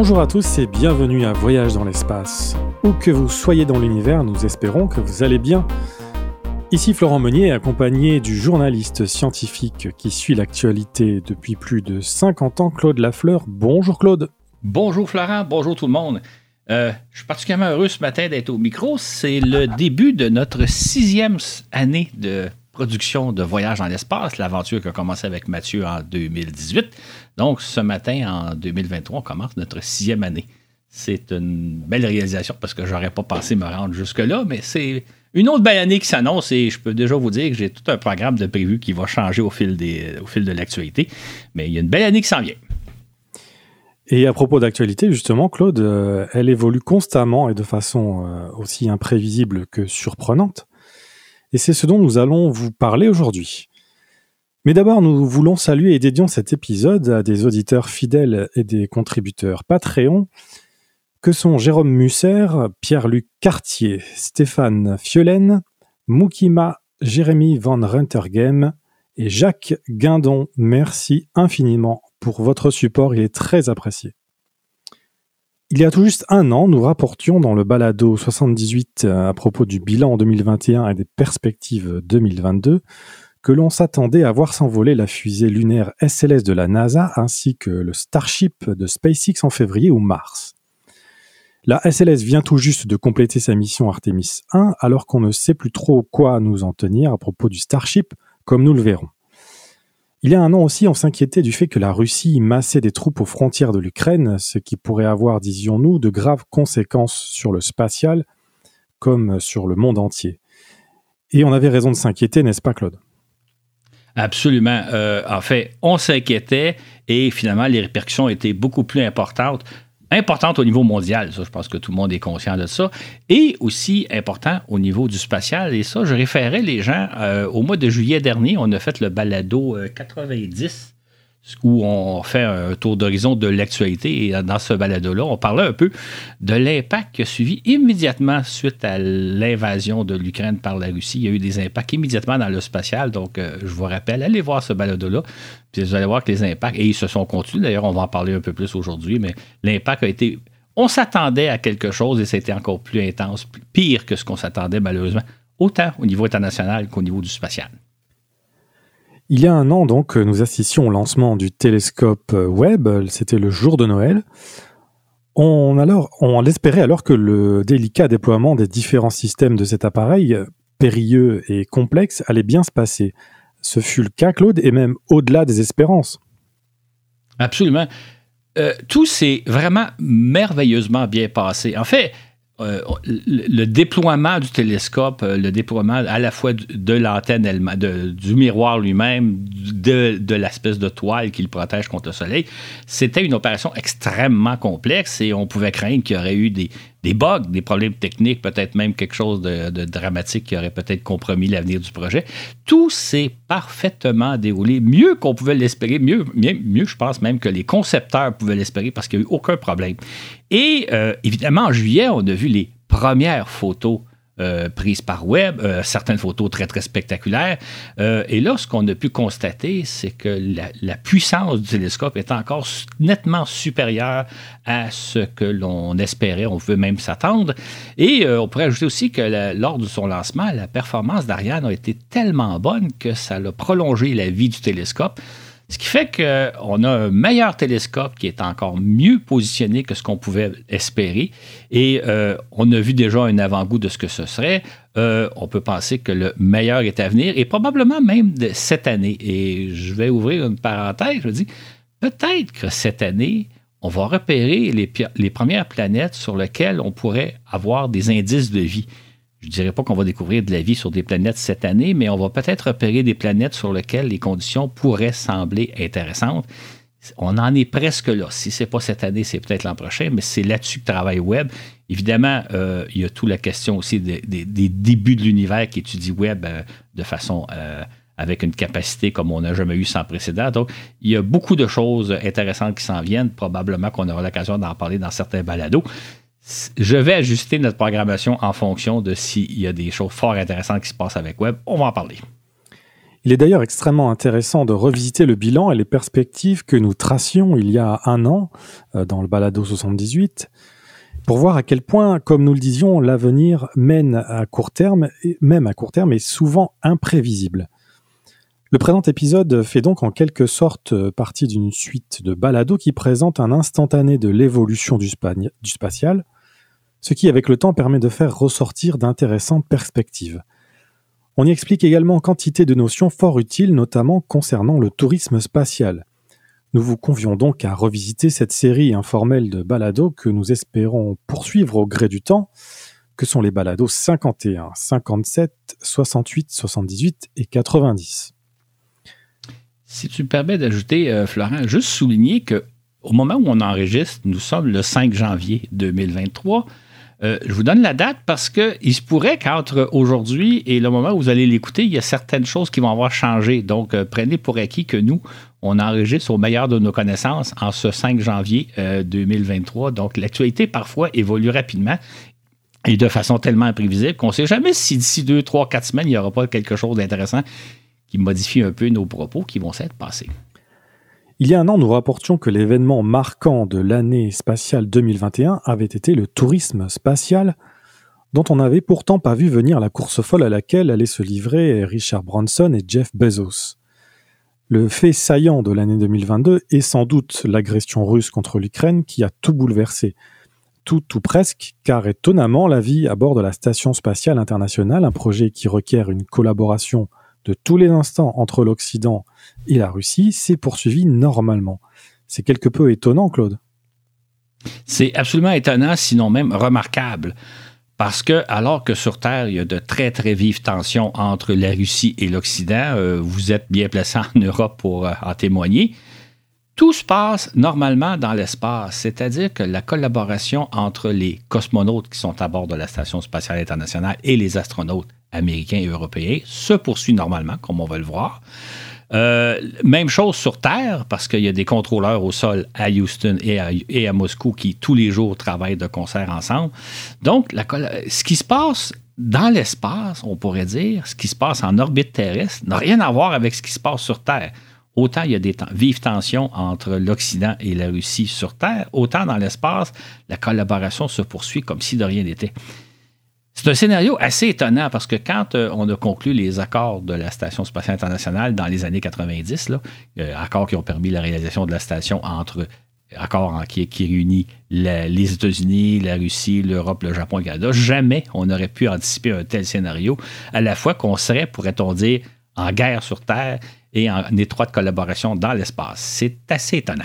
Bonjour à tous et bienvenue à Voyage dans l'espace. Où que vous soyez dans l'univers, nous espérons que vous allez bien. Ici Florent Meunier, accompagné du journaliste scientifique qui suit l'actualité depuis plus de 50 ans, Claude Lafleur. Bonjour Claude. Bonjour Florent, bonjour tout le monde. Euh, je suis particulièrement heureux ce matin d'être au micro. C'est le début de notre sixième année de production de Voyage dans l'espace, l'aventure qui a commencé avec Mathieu en 2018. Donc, ce matin, en 2023, on commence notre sixième année. C'est une belle réalisation parce que j'aurais pas pensé me rendre jusque-là, mais c'est une autre belle année qui s'annonce et je peux déjà vous dire que j'ai tout un programme de prévu qui va changer au fil, des, au fil de l'actualité. Mais il y a une belle année qui s'en vient. Et à propos d'actualité, justement, Claude, euh, elle évolue constamment et de façon euh, aussi imprévisible que surprenante. Et c'est ce dont nous allons vous parler aujourd'hui. Mais d'abord, nous voulons saluer et dédions cet épisode à des auditeurs fidèles et des contributeurs Patreon, que sont Jérôme Musser, Pierre-Luc Cartier, Stéphane Fiolaine, Moukima, Jérémy Van Rentergem et Jacques Guindon. Merci infiniment pour votre support, il est très apprécié. Il y a tout juste un an, nous rapportions dans le balado 78 euh, à propos du bilan 2021 et des perspectives 2022 que l'on s'attendait à voir s'envoler la fusée lunaire SLS de la NASA ainsi que le Starship de SpaceX en février ou mars. La SLS vient tout juste de compléter sa mission Artemis 1 alors qu'on ne sait plus trop quoi nous en tenir à propos du Starship, comme nous le verrons. Il y a un an aussi, on s'inquiétait du fait que la Russie massait des troupes aux frontières de l'Ukraine, ce qui pourrait avoir, disions-nous, de graves conséquences sur le spatial, comme sur le monde entier. Et on avait raison de s'inquiéter, n'est-ce pas, Claude? Absolument. Euh, en fait, on s'inquiétait et finalement, les répercussions étaient beaucoup plus importantes importante au niveau mondial, ça, je pense que tout le monde est conscient de ça, et aussi important au niveau du spatial. Et ça, je référais les gens, euh, au mois de juillet dernier, on a fait le balado 90 où on fait un tour d'horizon de l'actualité. Dans ce balado-là, on parlait un peu de l'impact qui a suivi immédiatement suite à l'invasion de l'Ukraine par la Russie. Il y a eu des impacts immédiatement dans le spatial. Donc, euh, je vous rappelle, allez voir ce balado-là. Puis vous allez voir que les impacts, et ils se sont continués. D'ailleurs, on va en parler un peu plus aujourd'hui, mais l'impact a été. On s'attendait à quelque chose et c'était encore plus intense, pire que ce qu'on s'attendait malheureusement, autant au niveau international qu'au niveau du spatial. Il y a un an, donc, nous assistions au lancement du télescope Webb. C'était le jour de Noël. On, alors, on espérait alors que le délicat déploiement des différents systèmes de cet appareil, périlleux et complexe, allait bien se passer. Ce fut le cas, Claude, et même au-delà des espérances. Absolument. Euh, tout s'est vraiment merveilleusement bien passé. En fait, euh, le, déploiement du télescope, euh, le déploiement à la fois de, l'antenne du miroir lui-même, de, l'espèce de toile qui le protège contre le soleil, c'était une opération extrêmement complexe et on pouvait craindre qu'il y aurait eu des, bugs, des problèmes techniques, peut-être même quelque chose de, dramatique qui aurait peut-être compromis l'avenir du projet. Tout s'est parfaitement déroulé, mieux qu'on pouvait l'espérer, mieux, mieux, je pense même que les concepteurs pouvaient l'espérer parce qu'il n'y a eu aucun problème. Et euh, évidemment, en juillet, on a vu les premières photos euh, prises par web, euh, certaines photos très, très spectaculaires. Euh, et là, ce qu'on a pu constater, c'est que la, puissance du télescope est encore nettement supérieure à ce que l'on espérait, on veut même s'attendre. Et on pourrait ajouter aussi que lors de son lancement, la performance d'Ariane a été tellement bonne que ça a prolongé la vie du télescope. Ce qui fait qu'on a un meilleur télescope qui est encore mieux positionné que ce qu'on pouvait espérer. Et euh, on a vu déjà un avant-goût de ce que ce serait. Euh, on peut penser que le meilleur est à venir et probablement même de cette année. Et je vais ouvrir une parenthèse. Je dis, peut-être que cette année, on va repérer les, les premières planètes sur lesquelles on pourrait avoir des indices de vie. Je ne dirais pas qu'on va découvrir de la vie sur des planètes cette année, mais on va peut-être repérer des planètes sur lesquelles les conditions pourraient sembler intéressantes. On en est presque là. Si ce n'est pas cette année, c'est peut-être l'an prochain, mais c'est là-dessus que travaille Webb. Évidemment, euh, il y a toute la question aussi des, débuts de l'univers qui étudie Webb euh, de façon euh, avec une capacité comme on n'a jamais eu sans précédent. Donc, il y a beaucoup de choses intéressantes qui s'en viennent. Probablement qu'on aura l'occasion d'en parler dans certains balados je vais ajuster notre programmation en fonction de s'il y a des choses fort intéressantes qui se passent avec Web. On va en parler. Il est d'ailleurs extrêmement intéressant de revisiter le bilan et les perspectives que nous tracions il y a un an euh, dans le balado 78 pour voir à quel point, comme nous le disions, l'avenir mène à court terme, même à court terme, est souvent imprévisible. Le présent épisode fait donc en quelque sorte partie d'une suite de balados qui présentent un instantané de l'évolution du spatial, ce qui avec le temps permet de faire ressortir d'intéressantes perspectives. On y explique également quantité de notions fort utiles, notamment concernant le tourisme spatial. Nous vous convions donc à revisiter cette série informelle de balados que nous espérons poursuivre au gré du temps, que sont les balados 51, 57, 68, 78 et 90. Si tu me permets d'ajouter, euh, Florent, juste souligner que au moment où on enregistre, nous sommes le 5 janvier 2023. Euh, je vous donne la date parce qu'il se pourrait qu'entre aujourd'hui et le moment où vous allez l'écouter, il y a certaines choses qui vont avoir changé. Donc, euh, prenez pour acquis que nous, on enregistre au meilleur de nos connaissances en ce 5 janvier 2023. Euh, Donc, l'actualité parfois évolue rapidement et de façon tellement imprévisible qu'on ne sait jamais si d'ici 2, 3, 4 semaines, il n'y aura pas quelque chose d'intéressant qui modifie un peu nos propos qui vont s'être passés. Il y a un an, nous rapportions que l'événement marquant de l'année spatiale 2021 avait été le tourisme spatial, dont on n'avait pourtant pas vu venir la course folle à laquelle allaient se livrer Richard Branson et Jeff Bezos. Le fait saillant de l'année 2022 est sans doute l'agression russe contre l'Ukraine qui a tout bouleversé. Tout ou presque, car étonnamment, la vie à bord de la Station spatiale internationale, un projet qui requiert une collaboration de tous les instants entre l'Occident et la Russie s'est poursuivi normalement. C'est quelque peu étonnant, Claude. C'est absolument étonnant, sinon même remarquable. Parce que, alors que sur Terre, il y a de très, très vives tensions entre la Russie et l'Occident, euh, vous êtes bien placé en Europe pour euh, en témoigner, tout se passe normalement dans l'espace, c'est-à-dire que la collaboration entre les cosmonautes qui sont à bord de la Station spatiale internationale et les astronautes américains et européens se poursuit normalement, comme on va le voir. Euh, même chose sur Terre, parce qu'il y a des contrôleurs au sol à Houston et à, Moscou qui tous les jours travaillent de concert ensemble. Donc, ce qui se passe dans l'espace, on pourrait dire, ce qui se passe en orbite terrestre, n'a rien à voir avec ce qui se passe sur Terre. Autant il y a des vives tensions entre l'Occident et la Russie sur Terre, autant dans l'espace, la collaboration se poursuit comme si de rien n'était. C'est un scénario assez étonnant parce que quand euh, on a conclu les accords de la Station spatiale internationale dans les années 90, là, euh, accords qui ont permis la réalisation de la station entre accords qui, qui réunit les États-Unis, la Russie, l'Europe, le Japon et le Canada, jamais on n'aurait pu anticiper un tel scénario, à la fois qu'on serait, pourrait-on dire, en guerre sur Terre et en étroite collaboration dans l'espace. C'est assez étonnant.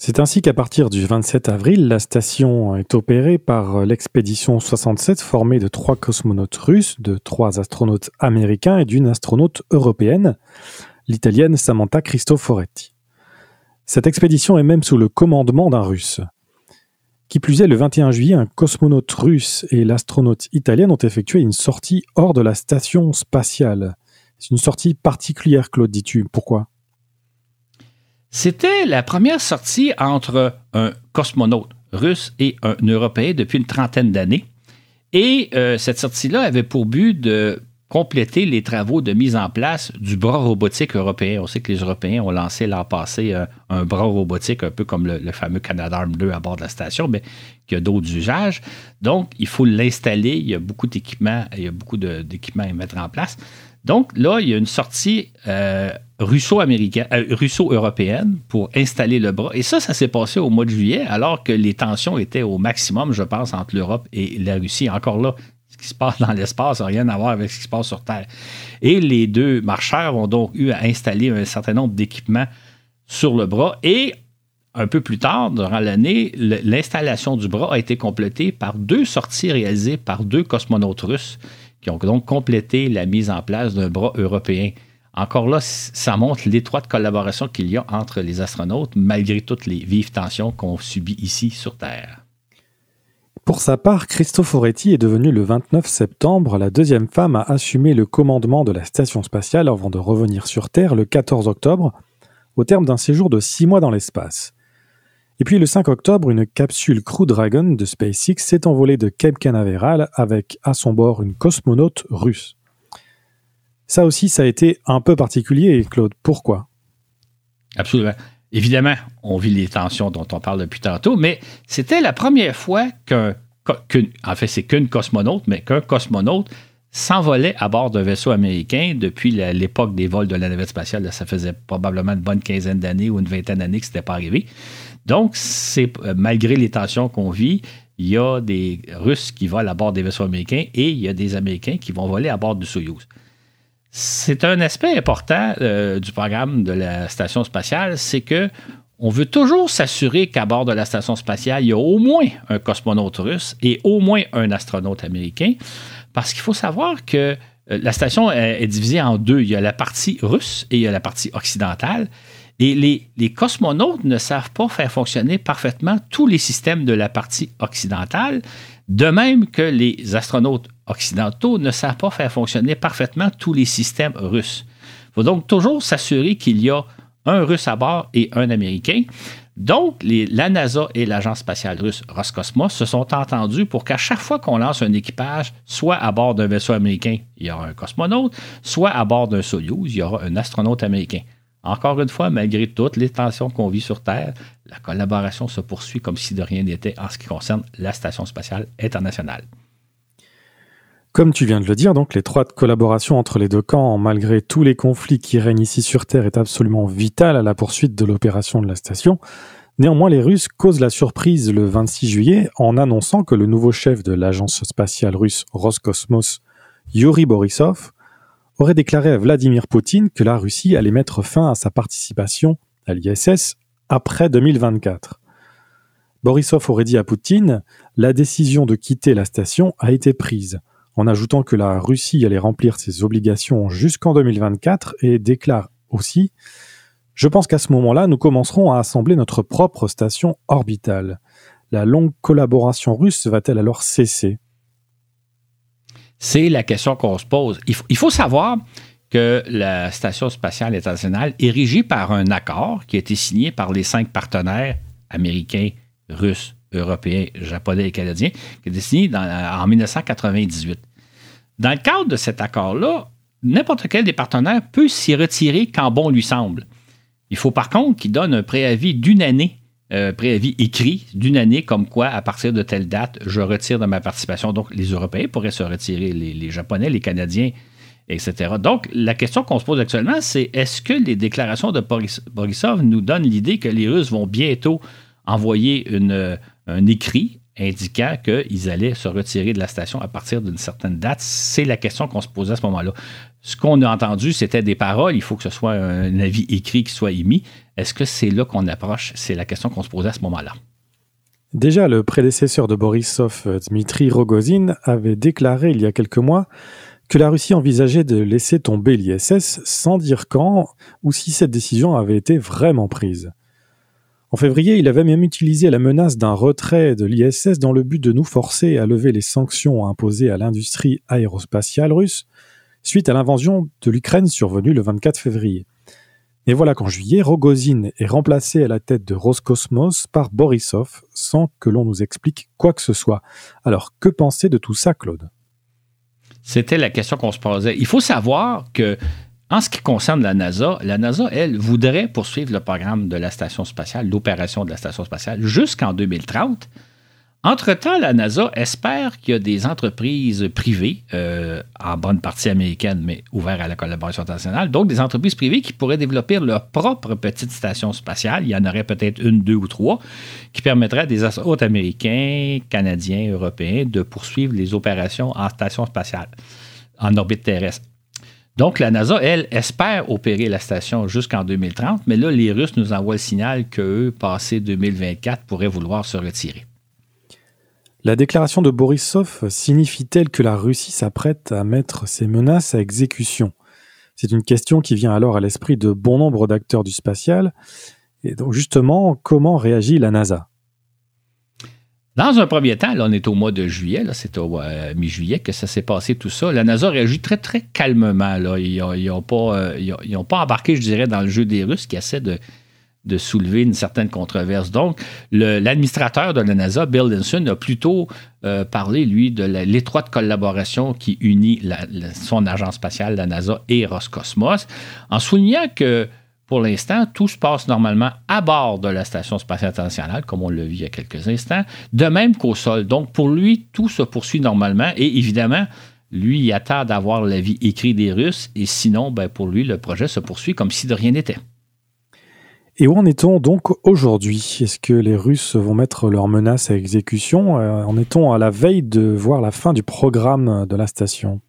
C'est ainsi qu'à partir du 27 avril, la station est opérée par l'expédition 67 formée de trois cosmonautes russes, de trois astronautes américains et d'une astronaute européenne, l'italienne Samantha Cristoforetti. Cette expédition est même sous le commandement d'un russe. Qui plus est, le 21 juillet, un cosmonaute russe et l'astronaute italienne ont effectué une sortie hors de la station spatiale. C'est une sortie particulière, Claude, dis-tu. Pourquoi? C'était la première sortie entre un cosmonaute russe et un Européen depuis une trentaine d'années. Et euh, cette sortie-là avait pour but de compléter les travaux de mise en place du bras robotique européen. On sait que les Européens ont lancé l'an passé euh, un bras robotique, un peu comme le, fameux Canadarm 2 à bord de la station, mais qui a d'autres usages. Donc, il faut l'installer. Il y a beaucoup d'équipements, il y a beaucoup d'équipements à mettre en place. Donc, là, il y a une sortie euh, russo-américaine, euh, russo-européenne pour installer le bras. Et ça, ça s'est passé au mois de juillet, alors que les tensions étaient au maximum, je pense, entre l'Europe et la Russie. Encore là, ce qui se passe dans l'espace n'a rien à voir avec ce qui se passe sur Terre. Et les deux marcheurs ont donc eu à installer un certain nombre d'équipements sur le bras. Et un peu plus tard, durant l'année, l'installation du bras a été complétée par deux sorties réalisées par deux cosmonautes russes donc complété la mise en place d'un bras européen. Encore là, ça montre l'étroite collaboration qu'il y a entre les astronautes, malgré toutes les vives tensions qu'on subit ici sur Terre. Pour sa part, Cristoforetti est devenue le 29 septembre la deuxième femme à assumer le commandement de la station spatiale avant de revenir sur Terre le 14 octobre, au terme d'un séjour de six mois dans l'espace. Et puis le 5 octobre, une capsule Crew Dragon de SpaceX s'est envolée de Cape Canaveral avec à son bord une cosmonaute russe. Ça aussi, ça a été un peu particulier, Claude. Pourquoi? Absolument. Évidemment, on vit les tensions dont on parle depuis tantôt, mais c'était la première fois qu'un, en fait, c'est qu'une cosmonaute, mais qu'un cosmonaute s'envolait à bord d'un vaisseau américain depuis l'époque des vols de la navette spatiale. ça faisait probablement une bonne quinzaine d'années ou une vingtaine d'années que ce n'était pas arrivé. Donc, euh, malgré les tensions qu'on vit, il y a des Russes qui volent à bord des vaisseaux américains et il y a des Américains qui vont voler à bord du Soyouz. C'est un aspect important euh, du programme de la station spatiale, c'est que on veut toujours s'assurer qu'à bord de la station spatiale, il y a au moins un cosmonaute russe et au moins un astronaute américain, parce qu'il faut savoir que euh, la station est, divisée en deux. Il y a la partie russe et il y a la partie occidentale. Les, les, cosmonautes ne savent pas faire fonctionner parfaitement tous les systèmes de la partie occidentale, de même que les astronautes occidentaux ne savent pas faire fonctionner parfaitement tous les systèmes russes. Il faut donc toujours s'assurer qu'il y a un Russe à bord et un Américain. Donc, la NASA et l'Agence spatiale russe Roscosmos se sont entendus pour qu'à chaque fois qu'on lance un équipage, soit à bord d'un vaisseau américain, il y aura un cosmonaute, soit à bord d'un Soyuz, il y aura un astronaute américain. Encore une fois, malgré toutes les tensions qu'on vit sur Terre, la collaboration se poursuit comme si de rien n'était en ce qui concerne la Station spatiale internationale. Comme tu viens de le dire, donc l'étroite collaboration entre les deux camps, malgré tous les conflits qui règnent ici sur Terre, est absolument vitale à la poursuite de l'opération de la station. Néanmoins, les Russes causent la surprise le 26 juillet en annonçant que le nouveau chef de l'agence spatiale russe Roscosmos, Yuri Borisov, aurait déclaré à Vladimir Poutine que la Russie allait mettre fin à sa participation à l'ISS après 2024. Borisov aurait dit à Poutine La décision de quitter la station a été prise en ajoutant que la Russie allait remplir ses obligations jusqu'en 2024 et déclare aussi Je pense qu'à ce moment-là, nous commencerons à assembler notre propre station orbitale. La longue collaboration russe va-t-elle alors cesser? C'est la question qu'on se pose. Il faut, savoir que la Station spatiale internationale est régie par un accord qui a été signé par les cinq partenaires américains, russes, européens, japonais et canadiens, qui a été signé en 1998. Dans le cadre de cet accord-là, n'importe quel des partenaires peut s'y retirer quand bon lui semble. Il faut par contre qu'il donne un préavis d'une année, euh, préavis écrit d'une année, comme quoi, à partir de telle date, je retire de ma participation. Donc, les Européens pourraient se retirer, les, Japonais, les Canadiens, etc. Donc, la question qu'on se pose actuellement, c'est est-ce que les déclarations de Borisov nous donnent l'idée que les Russes vont bientôt envoyer un écrit indiquant qu'ils allaient se retirer de la station à partir d'une certaine date? C'est la question qu'on se posait à ce moment-là. Ce qu'on a entendu, c'était des paroles. Il faut que ce soit un avis écrit qui soit émis. Est-ce que c'est là qu'on approche? C'est la question qu'on se posait à ce moment-là. Déjà, le prédécesseur de Borisov, Dmitri Rogozin, avait déclaré il y a quelques mois que la Russie envisageait de laisser tomber l'ISS sans dire quand ou si cette décision avait été vraiment prise. En février, il avait même utilisé la menace d'un retrait de l'ISS dans le but de nous forcer à lever les sanctions imposées à l'industrie aérospatiale russe suite à l'invasion de l'Ukraine survenue le 24 février. Et voilà qu'en juillet, Rogozin est remplacé à la tête de Roscosmos par Borisov sans que l'on nous explique quoi que ce soit. Alors, que penser de tout ça, Claude? C'était la question qu'on se posait. Il faut savoir que en ce qui concerne la NASA, la NASA, elle, voudrait poursuivre le programme de la station spatiale, l'opération de la station spatiale, jusqu'en 2030. Entre-temps, la NASA espère qu'il y a des entreprises privées, euh, en bonne partie américaines, mais ouvertes à la collaboration internationale, donc des entreprises privées qui pourraient développer leur propre petite station spatiale. Il y en aurait peut-être une, deux ou trois, qui permettraient à des astronautes américains, canadiens, européens de poursuivre les opérations en station spatiale, en orbite terrestre. Donc, la NASA, elle, espère opérer la station jusqu'en 2030, mais là, les Russes nous envoient le signal qu'eux, passé 2024, pourraient vouloir se retirer. La déclaration de Borisov signifie-t-elle que la Russie s'apprête à mettre ses menaces à exécution? C'est une question qui vient alors à l'esprit de bon nombre d'acteurs du spatial. Et donc justement, comment réagit la NASA? Dans un premier temps, là, on est au mois de juillet, c'est au euh, mi-juillet que ça s'est passé tout ça. La NASA réagit très, très calmement. Ils n'ont pas, euh, pas, embarqué, je dirais, dans le jeu des Russes qui essaient de, de soulever une certaine controverse. Donc, l'administrateur de la NASA, Bill Linson, a plutôt euh, parlé, lui, de l'étroite collaboration qui unit son agence spatiale, la NASA, et Roscosmos, en soulignant que pour l'instant, tout se passe normalement à bord de la Station spatiale internationale, comme on l'a vu il y a quelques instants, de même qu'au sol. Donc, pour lui, tout se poursuit normalement et évidemment, lui, il attend d'avoir l'avis écrit des Russes et sinon, ben, pour lui, le projet se poursuit comme si de rien n'était. Et où en est-on donc aujourd'hui? Est-ce que les Russes vont mettre leurs menaces à exécution? Euh, En est-on à la veille de voir la fin du programme de la station?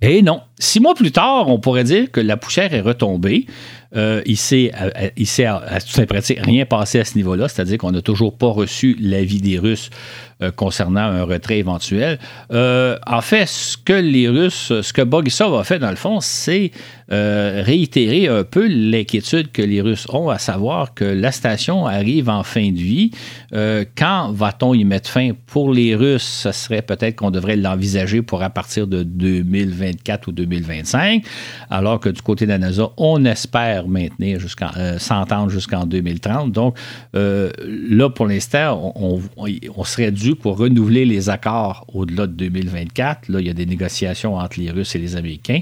Eh non. Six mois plus tard, on pourrait dire que la poussière est retombée. Euh, il s'est, euh, euh, s'est à, rien passé à ce niveau-là, c'est-à-dire qu'on n'a toujours pas reçu l'avis des Russes concernant un retrait éventuel. en fait, ce que les Russes, ce que Borisov a fait dans le fond, c'est réitérer un peu l'inquiétude que les Russes ont, à savoir que la station arrive en fin de vie. quand va-t-on y mettre fin? Pour les Russes, ce serait peut-être qu'on devrait l'envisager pour à partir de 2024 ou 2025, alors que du côté de la NASA, on espère maintenir jusqu'en euh, s'entendre jusqu'en 2030. Donc euh, là, pour l'instant, on, serait dû pour renouveler les accords au-delà de 2024. Là, il y a des négociations entre les Russes et les Américains.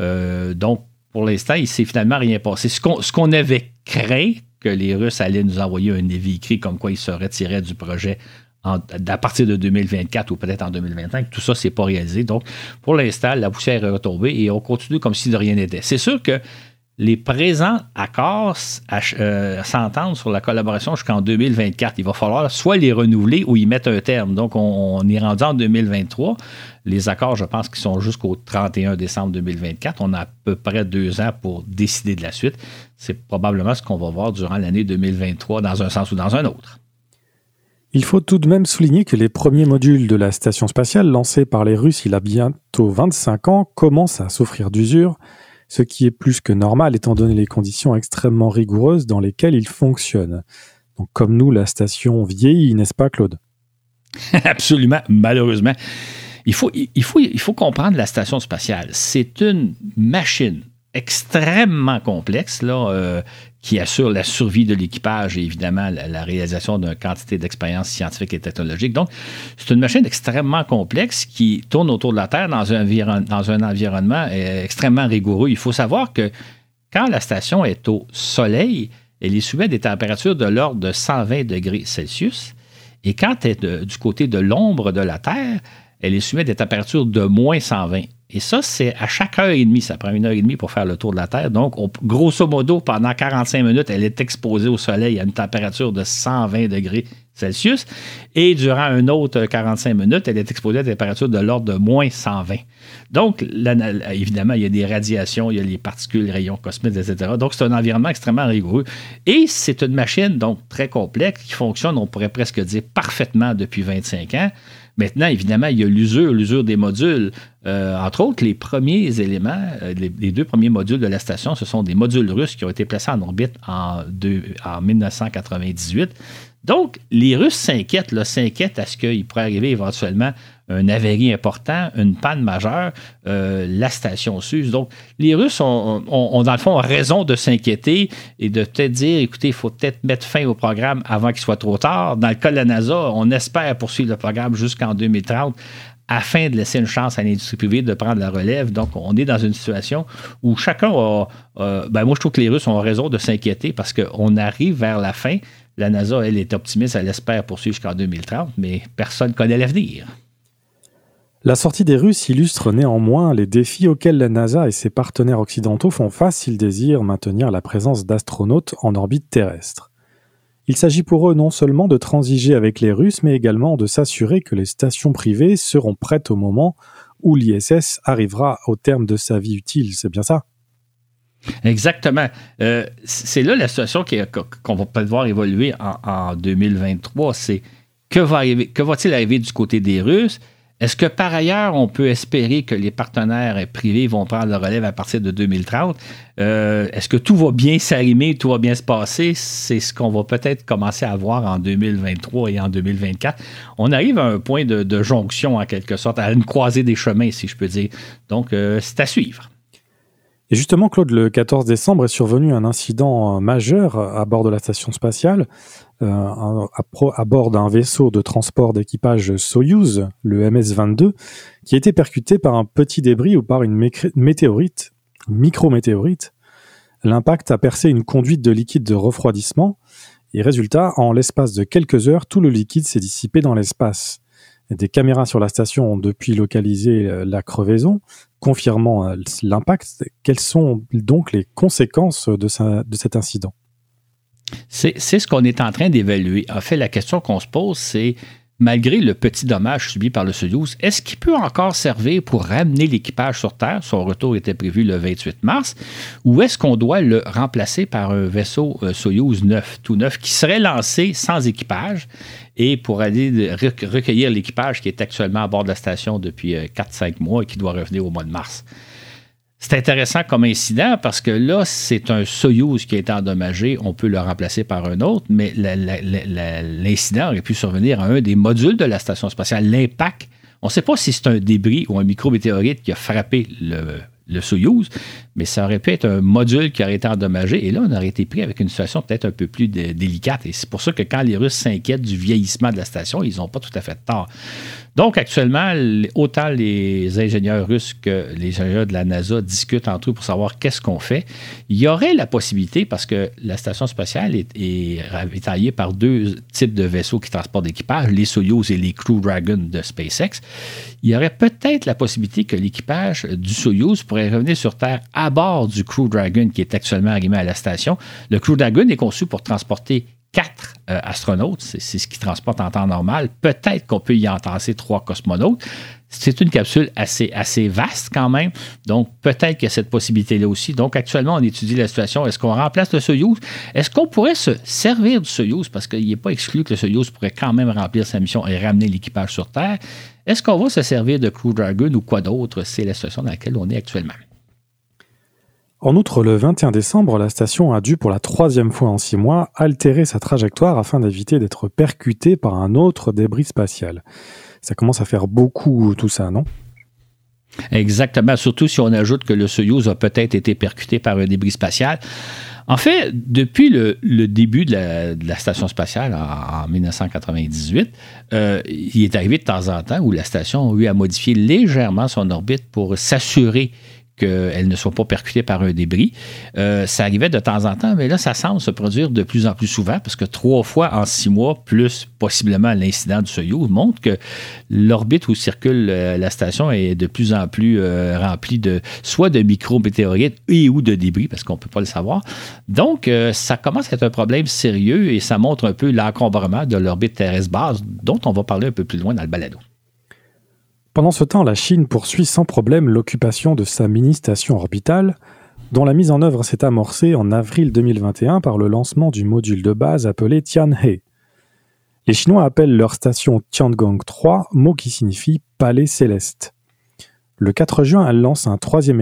Euh, donc, pour l'instant, il s'est finalement rien passé. Ce qu'on avait craint que les Russes allaient nous envoyer un avis écrit comme quoi ils se retiraient du projet à partir de 2024 ou peut-être en 2025. Tout ça, c'est pas réalisé. Donc, pour l'instant, la poussière est retombée et on continue comme si de rien n'était. C'est sûr que les présents accords euh, s'entendent sur la collaboration jusqu'en 2024. Il va falloir soit les renouveler ou y mettre un terme. Donc, on, est rendu en 2023. Les accords, je pense qu'ils sont jusqu'au 31 décembre 2024. On a à peu près deux ans pour décider de la suite. C'est probablement ce qu'on va voir durant l'année 2023 dans un sens ou dans un autre. Il faut tout de même souligner que les premiers modules de la station spatiale lancés par les Russes il y a bientôt 25 ans commencent à souffrir d'usure ce qui est plus que normal étant donné les conditions extrêmement rigoureuses dans lesquelles il fonctionne. Donc comme nous, la station vieillit, n'est-ce pas Claude? Absolument, malheureusement. Il faut, il, faut, il faut comprendre la station spatiale. C'est une machine extrêmement complexe là, euh, qui assure la survie de l'équipage et évidemment la, réalisation d'une quantité d'expériences scientifiques et technologiques. Donc, c'est une machine extrêmement complexe qui tourne autour de la Terre dans un, environnement euh, extrêmement rigoureux. Il faut savoir que quand la station est au soleil, elle est soumise à des températures de l'ordre de 120 degrés Celsius. Et quand elle est du côté de l'ombre de la Terre, elle est soumise à des températures de moins 120. Et ça, c'est à chaque heure et demie. Ça prend une heure et demie pour faire le tour de la Terre. Donc, grosso modo, pendant 45 minutes, elle est exposée au soleil à une température de 120 degrés Celsius. Et durant un autre 45 minutes, elle est exposée à une température de l'ordre de moins 120. Donc, évidemment, il y a des radiations, il y a les particules, les rayons cosmiques, etc. Donc, c'est un environnement extrêmement rigoureux. Et c'est une machine, donc, très complexe, qui fonctionne, on pourrait presque dire, parfaitement depuis 25 ans. Maintenant, évidemment, il y a l'usure, l'usure des modules. Euh, entre autres, les premiers éléments, euh, les, deux premiers modules de la station, ce sont des modules russes qui ont été placés en orbite en, en 1998. Donc, les Russes s'inquiètent, s'inquiètent à ce qu'il pourrait arriver éventuellement un avarie important, une panne majeure, euh, la station s'use. Donc, les Russes ont, dans le fond, raison de s'inquiéter et de peut-être dire, écoutez, il faut peut-être mettre fin au programme avant qu'il soit trop tard. Dans le cas de la NASA, on espère poursuivre le programme jusqu'en 2030 afin de laisser une chance à l'industrie privée de prendre la relève. Donc, on est dans une situation où chacun a... ben moi, je trouve que les Russes ont raison de s'inquiéter parce qu'on arrive vers la fin. La NASA, elle, est optimiste, elle espère poursuivre jusqu'en 2030, mais personne ne connaît l'avenir. La sortie des Russes illustre néanmoins les défis auxquels la NASA et ses partenaires occidentaux font face s'ils désirent maintenir la présence d'astronautes en orbite terrestre. Il s'agit pour eux non seulement de transiger avec les Russes, mais également de s'assurer que les stations privées seront prêtes au moment où l'ISS arrivera au terme de sa vie utile. C'est bien ça? Exactement. Euh, c'est là la situation qu'on va peut-être voir évoluer en, en 2023. C'est que va-t-il va arriver du côté des Russes? Est-ce que par ailleurs, on peut espérer que les partenaires privés vont prendre le relève à partir de 2030? Euh, est-ce que tout va bien s'arrimer, tout va bien se passer? C'est ce qu'on va peut-être commencer à voir en 2023 et en 2024. On arrive à un point de, jonction, en quelque sorte, à une croisée des chemins, si je peux dire. Donc, euh, c'est à suivre. Et justement, Claude, le 14 décembre est survenu un incident majeur à bord de la station spatiale, euh, à, bord d'un vaisseau de transport d'équipage Soyuz, le MS-22, qui a été percuté par un petit débris ou par une météorite, micrométéorite. L'impact a percé une conduite de liquide de refroidissement, et résultat, en l'espace de quelques heures, tout le liquide s'est dissipé dans l'espace. Des caméras sur la station ont depuis localisé euh, la crevaison, confirmant euh, l'impact. Quelles sont donc les conséquences de, de cet incident? C'est ce qu'on est en train d'évaluer. En fait, la question qu'on se pose, c'est malgré le petit dommage subi par le Soyuz, est-ce qu'il peut encore servir pour ramener l'équipage sur Terre? Son retour était prévu le 28 mars. Ou est-ce qu'on doit le remplacer par un vaisseau euh, Soyuz neuf, tout neuf, qui serait lancé sans équipage et pour aller recueillir l'équipage qui est actuellement à bord de la station depuis 4-5 euh, mois et qui doit revenir au mois de mars? C'est intéressant comme incident parce que là, c'est un Soyuz qui a été endommagé. On peut le remplacer par un autre, mais l'incident aurait pu survenir à un des modules de la station spatiale. L'impact, on ne sait pas si c'est un débris ou un micrométéorite qui a frappé le, Soyuz, mais ça aurait pu être un module qui aurait été endommagé. Et là, on aurait été pris avec une situation peut-être un peu plus délicate. Et c'est pour ça que quand les Russes s'inquiètent du vieillissement de la station, ils n'ont pas tout à fait tort. Donc, actuellement, autant les ingénieurs russes que les ingénieurs de la NASA discutent entre eux pour savoir qu'est-ce qu'on fait. Il y aurait la possibilité, parce que la station spatiale est, ravitaillée par deux types de vaisseaux qui transportent d'équipage, les Soyuz et les Crew Dragon de SpaceX, il y aurait peut-être la possibilité que l'équipage du Soyuz pourrait revenir sur Terre à bord du Crew Dragon qui est actuellement arrivé à la station. Le Crew Dragon est conçu pour transporter quatre euh, astronautes, c'est ce qui transporte en temps normal. Peut-être qu'on peut y entasser trois cosmonautes. C'est une capsule assez, assez vaste quand même, donc peut-être qu'il y a cette possibilité-là aussi. Donc actuellement, on étudie la situation. Est-ce qu'on remplace le Soyuz? Est-ce qu'on pourrait se servir du Soyuz? Parce qu'il n'est pas exclu que le Soyuz pourrait quand même remplir sa mission et ramener l'équipage sur Terre. Est-ce qu'on va se servir de Crew Dragon ou quoi d'autre? C'est la situation dans laquelle on est actuellement. En outre, le 21 décembre, la station a dû pour la troisième fois en six mois altérer sa trajectoire afin d'éviter d'être percutée par un autre débris spatial. Ça commence à faire beaucoup tout ça, non? Exactement, surtout si on ajoute que le Soyuz a peut-être été percuté par un débris spatial. En fait, depuis le, début de la, station spatiale en, 1998, euh, il est arrivé de temps en temps où la station a eu à modifier légèrement son orbite pour s'assurer qu'elles ne soient pas percutées par un débris. Euh, ça arrivait de temps en temps, mais là, ça semble se produire de plus en plus souvent parce que trois fois en six mois, plus possiblement l'incident du Soyuz, montre que l'orbite où circule euh, la station est de plus en plus euh, remplie de soit de micro-météorites et ou de débris, parce qu'on ne peut pas le savoir. Donc, ça commence à être un problème sérieux et ça montre un peu l'encombrement de l'orbite terrestre basse, dont on va parler un peu plus loin dans le balado. Pendant ce temps, la Chine poursuit sans problème l'occupation de sa mini-station orbitale, dont la mise en œuvre s'est amorcée en avril 2021 par le lancement du module de base appelé Tianhe. Les Chinois appellent leur station Tiangong 3, mot qui signifie palais céleste. Le 4 juin, elle lance un troisième,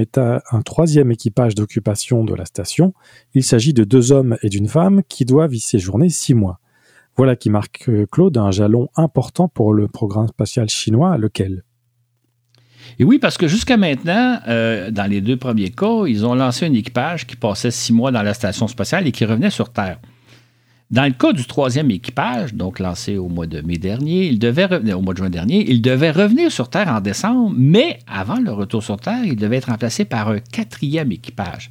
équipage d'occupation de la station. Il s'agit de deux hommes et d'une femme qui doivent y séjourner six mois. Voilà qui marque, euh, Claude, un jalon important pour le programme spatial chinois, lequel et oui, parce que jusqu'à maintenant, euh, dans les deux premiers cas, ils ont lancé un équipage qui passait six mois dans la station spatiale et qui revenait sur Terre. Dans le cas du troisième équipage, donc lancé au mois de mai dernier, il devait revenir au mois de juin dernier, il devait revenir sur Terre en décembre, mais avant le retour sur Terre, il devait être remplacé par un quatrième équipage,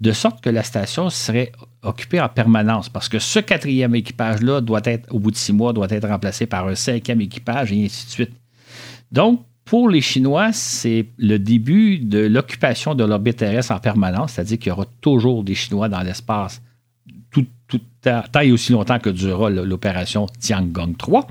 de sorte que la station serait occupée en permanence, parce que ce quatrième équipage-là doit être, au bout de six mois, doit être remplacé par un cinquième équipage et ainsi de suite. Donc, pour les Chinois, c'est le début de l'occupation de l'orbite terrestre en permanence, c'est-à-dire qu'il y aura toujours des Chinois dans l'espace tout, tout, et aussi longtemps que durera l'opération Tiangong 3.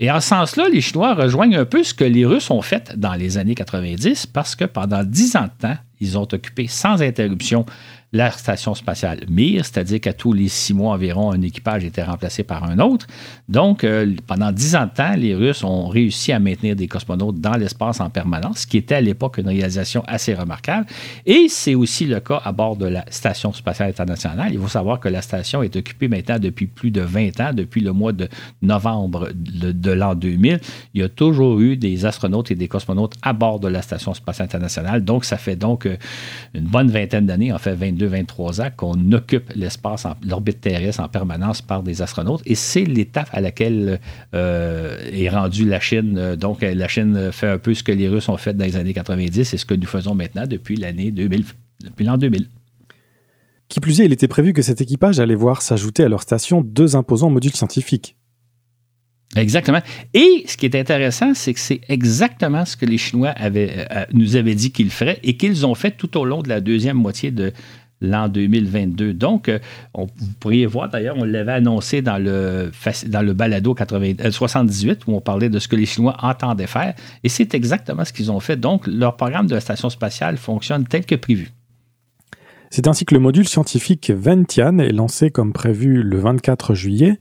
Et en ce sens-là, les Chinois rejoignent un peu ce que les Russes ont fait dans les années 90 parce que pendant dix ans de temps, ils ont occupé sans interruption la station spatiale Mir, c'est-à-dire qu'à tous les six mois environ, un équipage était remplacé par un autre. Donc, euh, pendant dix ans de temps, les Russes ont réussi à maintenir des cosmonautes dans l'espace en permanence, ce qui était à l'époque une réalisation assez remarquable. Et c'est aussi le cas à bord de la Station spatiale internationale. Il faut savoir que la station est occupée maintenant depuis plus de 20 ans, depuis le mois de novembre de, l'an 2000. Il y a toujours eu des astronautes et des cosmonautes à bord de la Station spatiale internationale. Donc, ça fait donc euh, une bonne vingtaine d'années, en fait 22, 23 ans, qu'on occupe l'espace, l'orbite terrestre en permanence par des astronautes. Et c'est l'étape à laquelle euh, est rendue la Chine. Donc, la Chine fait un peu ce que les Russes ont fait dans les années 90 et ce que nous faisons maintenant depuis l'année 2000, depuis l'an 2000. Qui plus est, il était prévu que cet équipage allait voir s'ajouter à leur station deux imposants modules scientifiques. Exactement. Et ce qui est intéressant, c'est que c'est exactement ce que les Chinois avaient, euh, nous avaient dit qu'ils feraient et qu'ils ont fait tout au long de la deuxième moitié de l'an 2022. Donc, euh, on, vous pourriez voir d'ailleurs, on l'avait annoncé dans le, dans le balado 78 euh, où on parlait de ce que les Chinois entendaient faire. Et c'est exactement ce qu'ils ont fait. Donc, leur programme de la station spatiale fonctionne tel que prévu. C'est ainsi que le module scientifique Ventian est lancé comme prévu le 24 juillet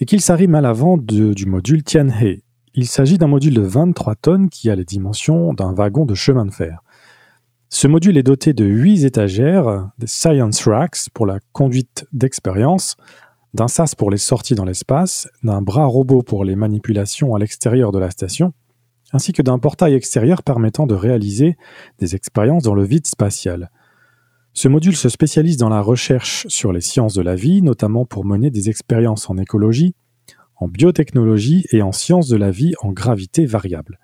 et qu'il s'arrime à l'avant du module Tianhe. Il s'agit d'un module de 23 tonnes qui a les dimensions d'un wagon de chemin de fer. Ce module est doté de 8 étagères, des Science Racks pour la conduite d'expérience, d'un SAS pour les sorties dans l'espace, d'un bras robot pour les manipulations à l'extérieur de la station, ainsi que d'un portail extérieur permettant de réaliser des expériences dans le vide spatial. Ce module se spécialise dans la recherche sur les sciences de la vie, notamment pour mener des expériences en écologie, en biotechnologie et en sciences de la vie en gravité variable.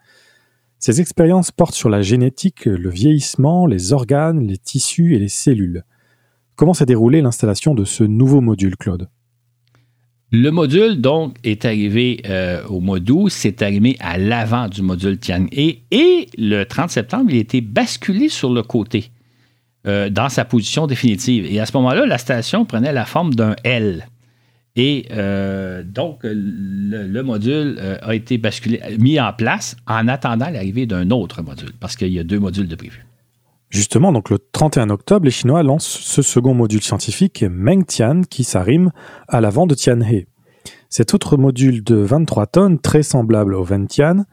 Ces expériences portent sur la génétique, le vieillissement, les organes, les tissus et les cellules. Comment s'est déroulée l'installation de ce nouveau module, Claude? Le module, donc, est arrivé euh, au mois d'août, c'est arrivé à l'avant du module Tianhe et le 30 septembre, il a été basculé sur le côté. Euh, dans sa position définitive. Et à ce moment-là, la station prenait la forme d'un L. Et euh, donc, le, module euh, a été basculé, mis en place en attendant l'arrivée d'un autre module, parce qu'il y a deux modules de prévu. Justement, donc le 31 octobre, les Chinois lancent ce second module scientifique, Mengtian, qui s'arrime à l'avant de Tianhe. Cet autre module de 23 tonnes, très semblable au Ventian,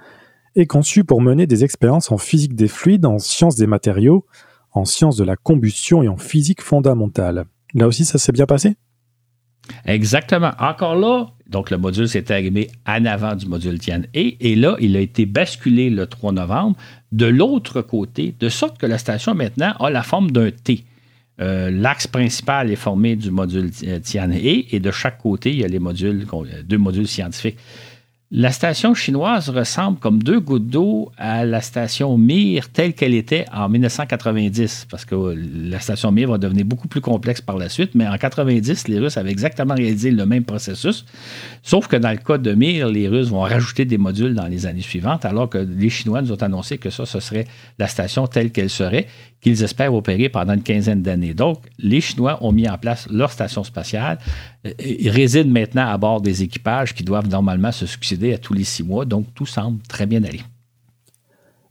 est conçu pour mener des expériences en physique des fluides, en sciences des matériaux, en sciences de la combustion et en physique fondamentale. Là aussi, ça s'est bien passé? Exactement. Encore là, donc le module s'est arrivé en avant du module Tian et là, il a été basculé le 3 novembre de l'autre côté, de sorte que la station maintenant a la forme d'un T. Euh, l'axe principal est formé du module Tian et de chaque côté, il y a les modules, deux modules scientifiques. La station chinoise ressemble comme deux gouttes d'eau à la station Mir telle qu'elle était en 1990, parce que la station Mir va devenir beaucoup plus complexe par la suite, mais en 1990, les Russes avaient exactement réalisé le même processus, sauf que dans le cas de Mir, les Russes vont rajouter des modules dans les années suivantes, alors que les Chinois nous ont annoncé que ça, ce serait la station telle qu'elle serait, qu'ils espèrent opérer pendant une quinzaine d'années. Donc, les Chinois ont mis en place leur station spatiale. Ils résident maintenant à bord des équipages qui doivent normalement se succéder à tous les six mois. Donc, tout semble très bien aller.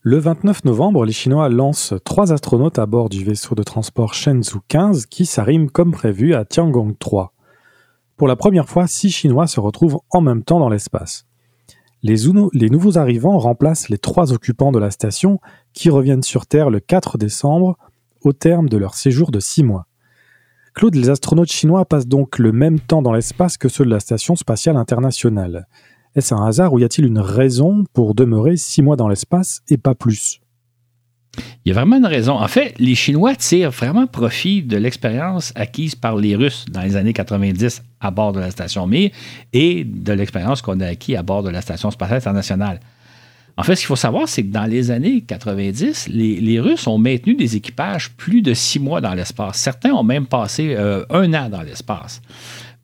Le 29 novembre, les Chinois lancent trois astronautes à bord du vaisseau de transport Shenzhou 15 qui s'arrime comme prévu à Tiangong 3. Pour la première fois, six Chinois se retrouvent en même temps dans l'espace. Les, nouveaux arrivants remplacent les trois occupants de la station qui reviennent sur Terre le 4 décembre au terme de leur séjour de six mois. Claude, les astronautes chinois passent donc le même temps dans l'espace que ceux de la Station spatiale internationale. Est-ce un hasard ou y a-t-il une raison pour demeurer six mois dans l'espace et pas plus? Il y a vraiment une raison. En fait, les Chinois tirent vraiment profit de l'expérience acquise par les Russes dans les années 90 à bord de la station Mir et de l'expérience qu'on a acquise à bord de la station spatiale internationale. En fait, ce qu'il faut savoir, c'est que dans les années 90, les, Russes ont maintenu des équipages plus de six mois dans l'espace. Certains ont même passé euh, un an dans l'espace.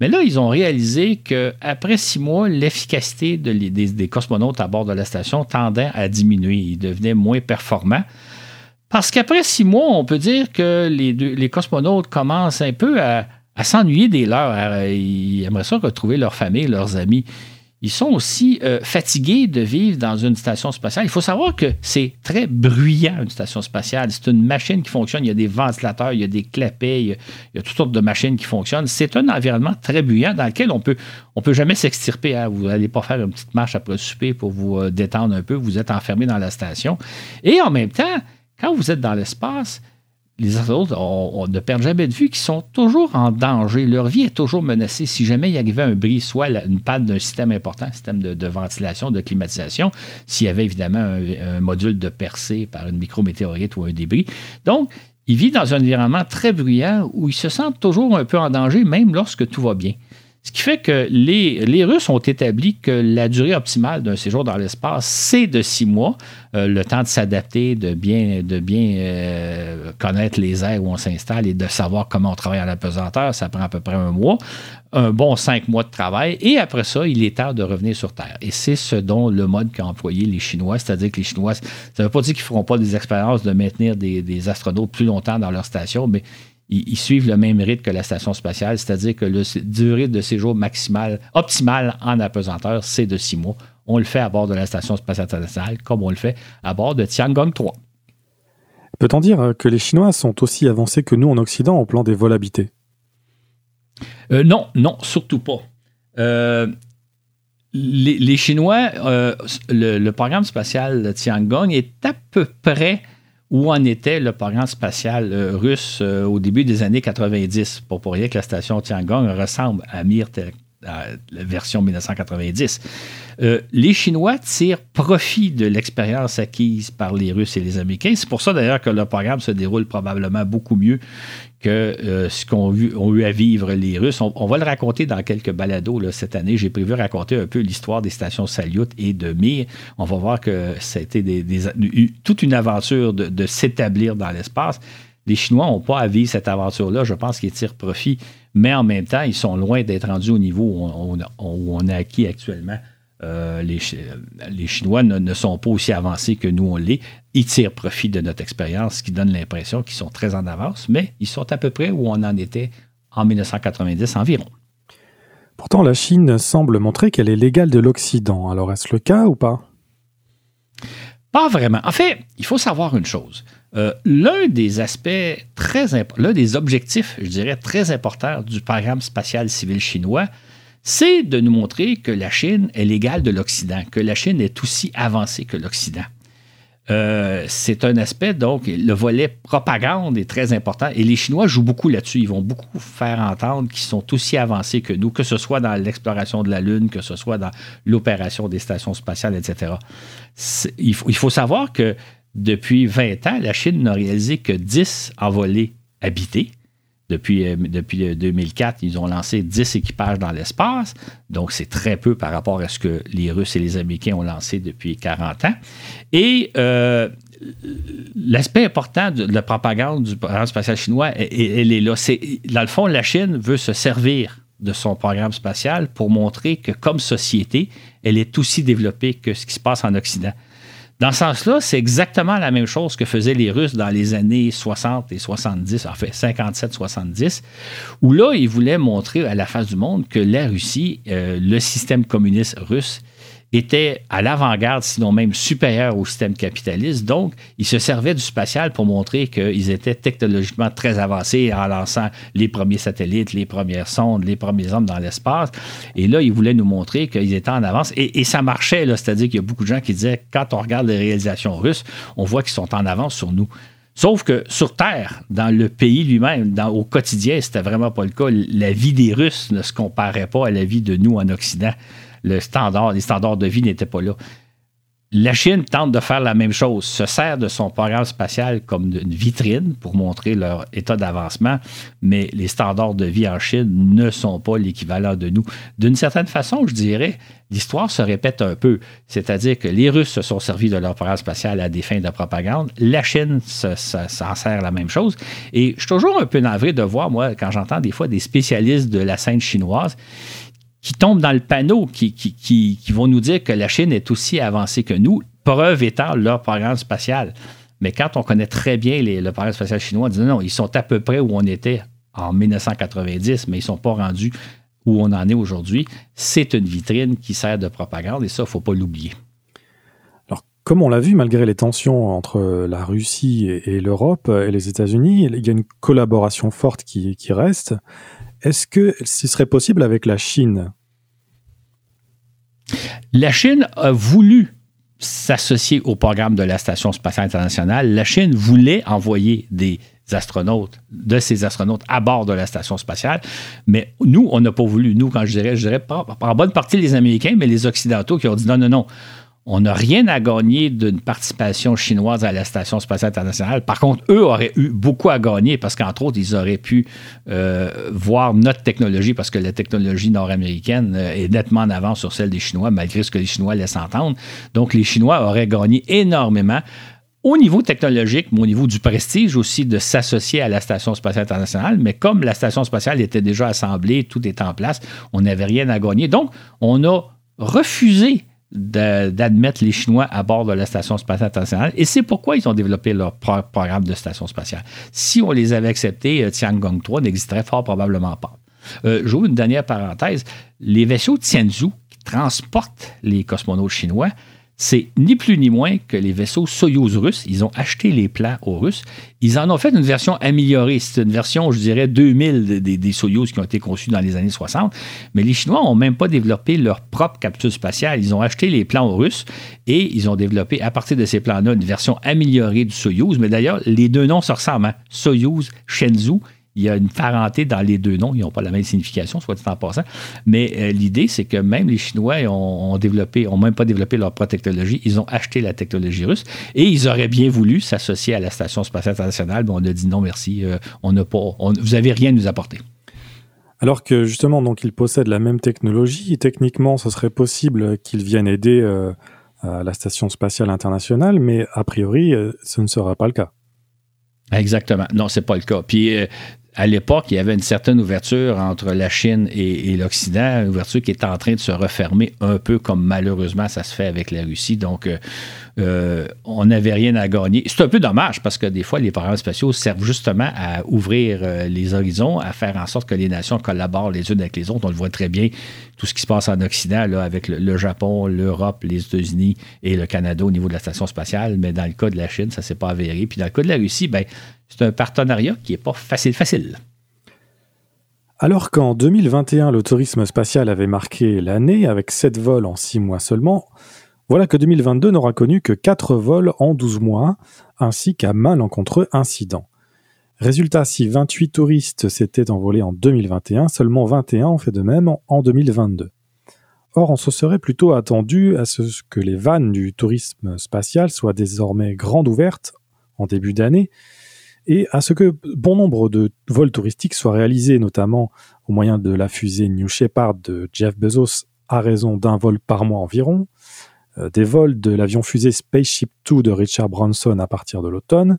Mais là, ils ont réalisé qu'après six mois, l'efficacité des, cosmonautes à bord de la station tendait à diminuer. Ils devenaient moins performants. Parce qu'après six mois, on peut dire que les, les cosmonautes commencent un peu à, s'ennuyer des leurs. Ils aimeraient ça retrouver leur famille, leurs amis ils sont aussi euh, fatigués de vivre dans une station spatiale. Il faut savoir que c'est très bruyant, une station spatiale. C'est une machine qui fonctionne. Il y a des ventilateurs, il y a des clapets, il y a, toutes sortes de machines qui fonctionnent. C'est un environnement très bruyant dans lequel on peut, on peut jamais s'extirper. Hein. Vous n'allez pas faire une petite marche après le souper pour vous euh, détendre un peu. Vous êtes enfermé dans la station. Et en même temps, quand vous êtes dans l'espace, les astronautes on, ne perdent jamais de vue qu'ils sont toujours en danger. Leur vie est toujours menacée. Si jamais il arrivait un bris, soit une panne d'un système important, système de, ventilation, de climatisation, s'il y avait évidemment un, module de percée par une micrométéorite ou un débris. Donc, ils vivent dans un environnement très bruyant où ils se sentent toujours un peu en danger, même lorsque tout va bien. Ce qui fait que les, Russes ont établi que la durée optimale d'un séjour dans l'espace, c'est de six mois, euh, le temps de s'adapter, de bien, euh, connaître les airs où on s'installe et de savoir comment on travaille à la ça prend à peu près un mois, un bon cinq mois de travail, et après ça, il est temps de revenir sur Terre. Et c'est ce dont le mode qu'ont employé les Chinois, c'est-à-dire que les Chinois, ça ne veut pas dire qu'ils ne feront pas des expériences de maintenir des astronautes plus longtemps dans leur station, mais ils, suivent le même rythme que la station spatiale, c'est-à-dire que la durée de séjour maximale, optimale en apesanteur, c'est de six mois. On le fait à bord de la station spatiale internationale, comme on le fait à bord de Tiangong 3. Peut-on dire que les Chinois sont aussi avancés que nous en Occident au plan des vols habités? Euh, Non, non, surtout pas. Euh, les, Chinois, euh, le, le, programme spatial de Tiangong est à peu près où en était le programme spatial euh, russe euh, au début des années 90. Pour, pour rien que la station Tiangong ressemble à Mir, version 1990. Euh, les Chinois tirent profit de l'expérience acquise par les Russes et les Américains. C'est pour ça d'ailleurs que le programme se déroule probablement beaucoup mieux que euh, ce qu'ont eu, à vivre les Russes. On, va le raconter dans quelques balados cette année. J'ai prévu raconter un peu l'histoire des stations Salyut et de Mir. On va voir que été toute une aventure de, s'établir dans l'espace. Les Chinois n'ont pas à vivre cette aventure-là. Je pense qu'ils tirent profit, mais en même temps, ils sont loin d'être rendus au niveau où on a acquis actuellement euh, les, les, Chinois ne, sont pas aussi avancés que nous on l'est. Ils tirent profit de notre expérience, ce qui donne l'impression qu'ils sont très en avance, mais ils sont à peu près où on en était en 1990 environ. Pourtant, la Chine semble montrer qu'elle est l'égale de l'Occident. Alors, est-ce le cas ou pas? Pas vraiment. En fait, il faut savoir une chose. Euh, l'un des aspects très l'un des objectifs, je dirais, très importants du programme spatial civil chinois, c'est de nous montrer que la Chine est l'égale de l'Occident, que la Chine est aussi avancée que l'Occident. Euh, c'est un aspect, donc, le volet propagande est très important et les Chinois jouent beaucoup là-dessus. Ils vont beaucoup faire entendre qu'ils sont aussi avancés que nous, que ce soit dans l'exploration de la Lune, que ce soit dans l'opération des stations spatiales, etc. Il faut savoir que depuis 20 ans, la Chine n'a réalisé que 10 envolées habitées. Depuis, euh, depuis 2004, euh, ils ont lancé 10 équipages dans l'espace. Donc, c'est très peu par rapport à ce que les Russes et les Américains ont lancé depuis 40 ans. Et euh, l'aspect important de, la propagande du programme spatial chinois, elle, est là. dans le fond, la Chine veut se servir de son programme spatial pour montrer que comme société, elle est aussi développée que ce qui se passe en Occident. Dans ce sens-là, c'est exactement la même chose que faisaient les Russes dans les années 60 et 70, en fait 57-70, où là, ils voulaient montrer à la face du monde que la Russie, euh, le système communiste russe, était à l'avant-garde, sinon même supérieur au système capitaliste. Donc, ils se servaient du spatial pour montrer qu'ils étaient technologiquement très avancés en lançant les premiers satellites, les premières sondes, les premiers hommes dans l'espace. Et là, ils voulaient nous montrer qu'ils étaient en avance. Et, ça marchait, c'est-à-dire qu'il y a beaucoup de gens qui disaient, quand on regarde les réalisations russes, on voit qu'ils sont en avance sur nous. Sauf que sur Terre, dans le pays lui-même, au quotidien, c'était vraiment pas le cas. La vie des Russes ne se comparait pas à la vie de nous en Occident le standard, les standards de vie n'étaient pas là. La Chine tente de faire la même chose, se sert de son programme spatial comme une vitrine pour montrer leur état d'avancement, mais les standards de vie en Chine ne sont pas l'équivalent de nous. D'une certaine façon, je dirais, l'histoire se répète un peu, c'est-à-dire que les Russes se sont servis de leur programme spatial à des fins de propagande, la Chine s'en sert la même chose, et je suis toujours un peu navré de voir, moi, quand j'entends des fois des spécialistes de la scène chinoise qui tombent dans le panneau, qui, qui, vont nous dire que la Chine est aussi avancée que nous, preuve étant leur programme spatial. Mais quand on connaît très bien le programme spatial chinois, on dit non, ils sont à peu près où on était en 1990, mais ils ne sont pas rendus où on en est aujourd'hui, c'est une vitrine qui sert de propagande et ça, il ne faut pas l'oublier. Alors, comme on l'a vu, malgré les tensions entre la Russie et, l'Europe et les États-Unis, il y a une collaboration forte qui, qui reste. Est-ce que ce serait possible avec la Chine La Chine a voulu s'associer au programme de la Station spatiale internationale. La Chine voulait envoyer des astronautes, de ces astronautes à bord de la station spatiale. Mais nous, on n'a pas voulu. Nous, quand je dirais, je dirais pas, en bonne partie les Américains, mais les Occidentaux qui ont dit non, non, non, on n'a rien à gagner d'une participation chinoise à la Station spatiale internationale. Par contre, eux auraient eu beaucoup à gagner parce qu'entre autres, ils auraient pu euh, voir notre technologie parce que la technologie nord-américaine euh, est nettement en avance sur celle des Chinois, malgré ce que les Chinois laissent entendre. Donc, les Chinois auraient gagné énormément au niveau technologique, mais au niveau du prestige aussi de s'associer à la Station spatiale internationale. Mais comme la Station spatiale était déjà assemblée, tout est en place, on n'avait rien à gagner. Donc, on a refusé d'admettre les Chinois à bord de la Station spatiale internationale. Et c'est pourquoi ils ont développé leur programme de station spatiale. Si on les avait acceptés, euh, Tiangong 3 n'existerait fort probablement pas. Euh, J'ouvre une dernière parenthèse. Les vaisseaux Tianzhou qui transportent les cosmonautes chinois c'est ni plus ni moins que les vaisseaux Soyouz russes. Ils ont acheté les plans aux Russes. Ils en ont fait une version améliorée. C'est une version, je dirais, 2000 des, des, Soyouz qui ont été conçus dans les années 60. Mais les Chinois n'ont même pas développé leur propre capsule spatiale. Ils ont acheté les plans aux Russes et ils ont développé, à partir de ces plans-là, une version améliorée du Soyouz. Mais d'ailleurs, les deux noms se ressemblent. Hein. Shenzhou il y a une parenté dans les deux noms. Ils n'ont pas la même signification, soit dit en passant. Mais euh, l'idée, c'est que même les Chinois ont, développé, n'ont même pas développé leur propre technologie. Ils ont acheté la technologie russe et ils auraient bien voulu s'associer à la Station spatiale internationale. Mais on a dit non, merci. Euh, on n'a pas, vous n'avez rien à nous apporter. Alors que justement, donc, ils possèdent la même technologie. Techniquement, ce serait possible qu'ils viennent aider euh, à la Station spatiale internationale, mais a priori, ce ne sera pas le cas. Exactement. Non, c'est pas le cas. Puis à l'époque, il y avait une certaine ouverture entre la Chine et, l'Occident, une ouverture qui est en train de se refermer un peu comme malheureusement ça se fait avec la Russie. Donc, euh, euh, on n'avait rien à gagner. C'est un peu dommage parce que des fois, les programmes spatiaux servent justement à ouvrir euh, les horizons, à faire en sorte que les nations collaborent les unes avec les autres. On le voit très bien, tout ce qui se passe en Occident, avec le, Japon, l'Europe, les États-Unis et le Canada au niveau de la station spatiale. Mais dans le cas de la Chine, ça ne s'est pas avéré. Puis dans le cas de la Russie, ben, c'est un partenariat qui n'est pas facile, facile. Alors qu'en 2021, le tourisme spatial avait marqué l'année avec 7 vols en 6 mois seulement, voilà que 2022 n'aura connu que 4 vols en 12 mois, ainsi qu'un malencontreux incident. Résultat, si 28 touristes s'étaient envolés en 2021, seulement 21 ont fait de même en 2022. Or, on se serait plutôt attendu à ce que les vannes du tourisme spatial soient désormais grandes ouvertes en début d'année, et à ce que bon nombre de vols touristiques soient réalisés, notamment au moyen de la fusée New Shepard de Jeff Bezos, à raison d'un vol par mois environ, des vols de l'avion fusée Spaceship 2 de Richard Branson à partir de l'automne,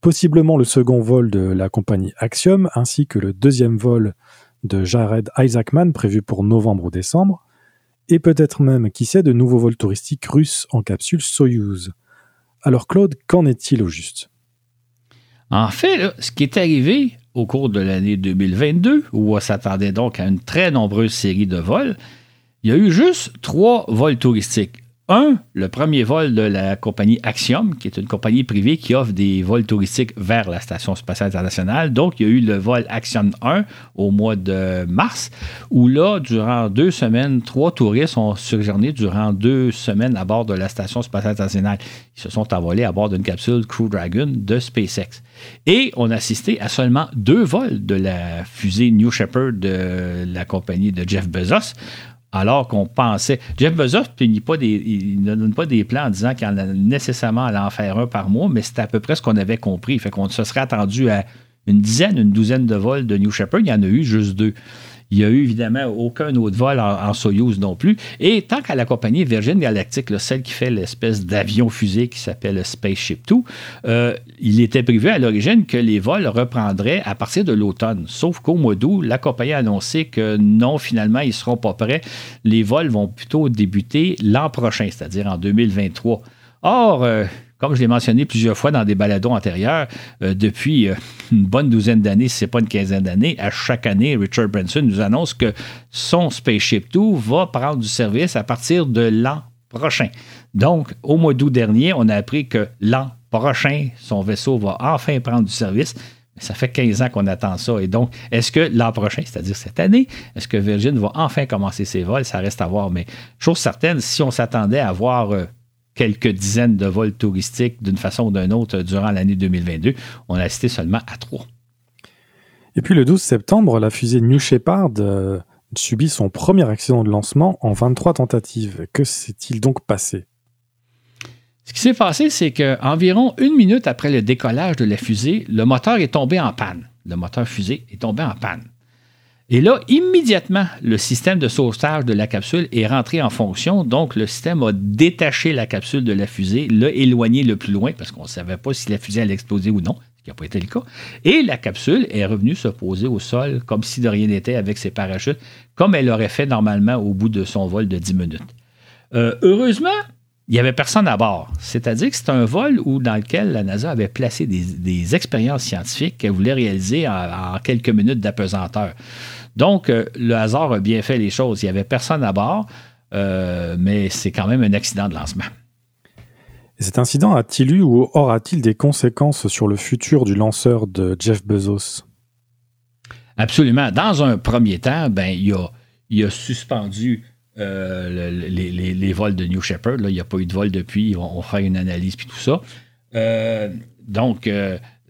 possiblement le second vol de la compagnie Axiom, ainsi que le deuxième vol de Jared Isaacman prévu pour novembre ou décembre, et peut-être même, qui sait, de nouveaux vols touristiques russes en capsule Soyuz. Alors Claude, qu'en est-il au juste? En fait, ce qui est arrivé au cours de l'année 2022, où on s'attendait donc à une très nombreuse série de vols, il y a eu juste trois vols touristiques. Un, le premier vol de la compagnie Axiom, qui est une compagnie privée qui offre des vols touristiques vers la Station spatiale internationale. Donc, il y a eu le vol Axiom 1 au mois de mars, où là, durant deux semaines, trois touristes ont séjourné durant deux semaines à bord de la Station spatiale internationale. Ils se sont envolés à bord d'une capsule Crew Dragon de SpaceX. Et on a assisté à seulement deux vols de la fusée New Shepard de la compagnie de Jeff Bezos alors qu'on pensait. Jeff Bezos ne donne pas des plans en disant qu'il en a nécessairement à en faire un par mois, mais c'était à peu près ce qu'on avait compris. Fait qu'on se serait attendu à une dizaine, une douzaine de vols de New Shepard. Il y en a eu juste deux. Il n'y a eu évidemment aucun autre vol en, Soyuz non plus. Et tant qu'à la compagnie Virgin Galactic, celle qui fait l'espèce d'avion-fusée qui s'appelle Spaceship 2, euh, il était prévu à l'origine que les vols reprendraient à partir de l'automne. Sauf qu'au mois d'août, la compagnie a annoncé que non, finalement, ils ne seront pas prêts. Les vols vont plutôt débuter l'an prochain, c'est-à-dire en 2023. Or, euh, comme je l'ai mentionné plusieurs fois dans des baladons antérieurs, euh, depuis euh, une bonne douzaine d'années, si ce n'est pas une quinzaine d'années, à chaque année, Richard Branson nous annonce que son Spaceship 2 va prendre du service à partir de l'an prochain. Donc, au mois d'août dernier, on a appris que l'an prochain, son vaisseau va enfin prendre du service. Ça fait 15 ans qu'on attend ça. Et donc, est-ce que l'an prochain, c'est-à-dire cette année, est-ce que Virgin va enfin commencer ses vols? Ça reste à voir. Mais chose certaine, si on s'attendait à voir euh, quelques dizaines de vols touristiques d'une façon ou d'une autre durant l'année 2022, on a assisté seulement à trois. Et puis le 12 septembre, la fusée New Shepard euh, subit son premier accident de lancement en 23 tentatives. Que s'est-il donc passé? Ce qui s'est passé, c'est qu'environ une minute après le décollage de la fusée, le moteur est tombé en panne. Le moteur fusée est tombé en panne. Et là, immédiatement, le système de sauvetage de la capsule est rentré en fonction. Donc, le système a détaché la capsule de la fusée, l'a éloigné le plus loin parce qu'on ne savait pas si la fusée allait exploser ou non, ce qui n'a pas été le cas. Et la capsule est revenue se poser au sol comme si de rien n'était avec ses parachutes, comme elle aurait fait normalement au bout de son vol de 10 minutes. Euh, heureusement, il n'y avait personne à bord. C'est-à-dire que c'est un vol où, dans lequel la NASA avait placé des, expériences scientifiques qu'elle voulait réaliser en, quelques minutes d'apesanteur. Donc, euh, le hasard a bien fait les choses. Il n'y avait personne à bord, euh, mais c'est quand même un accident de lancement. Et cet incident a-t-il eu ou aura-t-il des conséquences sur le futur du lanceur de Jeff Bezos? Absolument. Dans un premier temps, ben, il, a, il a suspendu euh, les, vols de New Shepard. Là, il n'y a pas eu de vol depuis. On va faire une analyse puis tout ça. Euh, donc,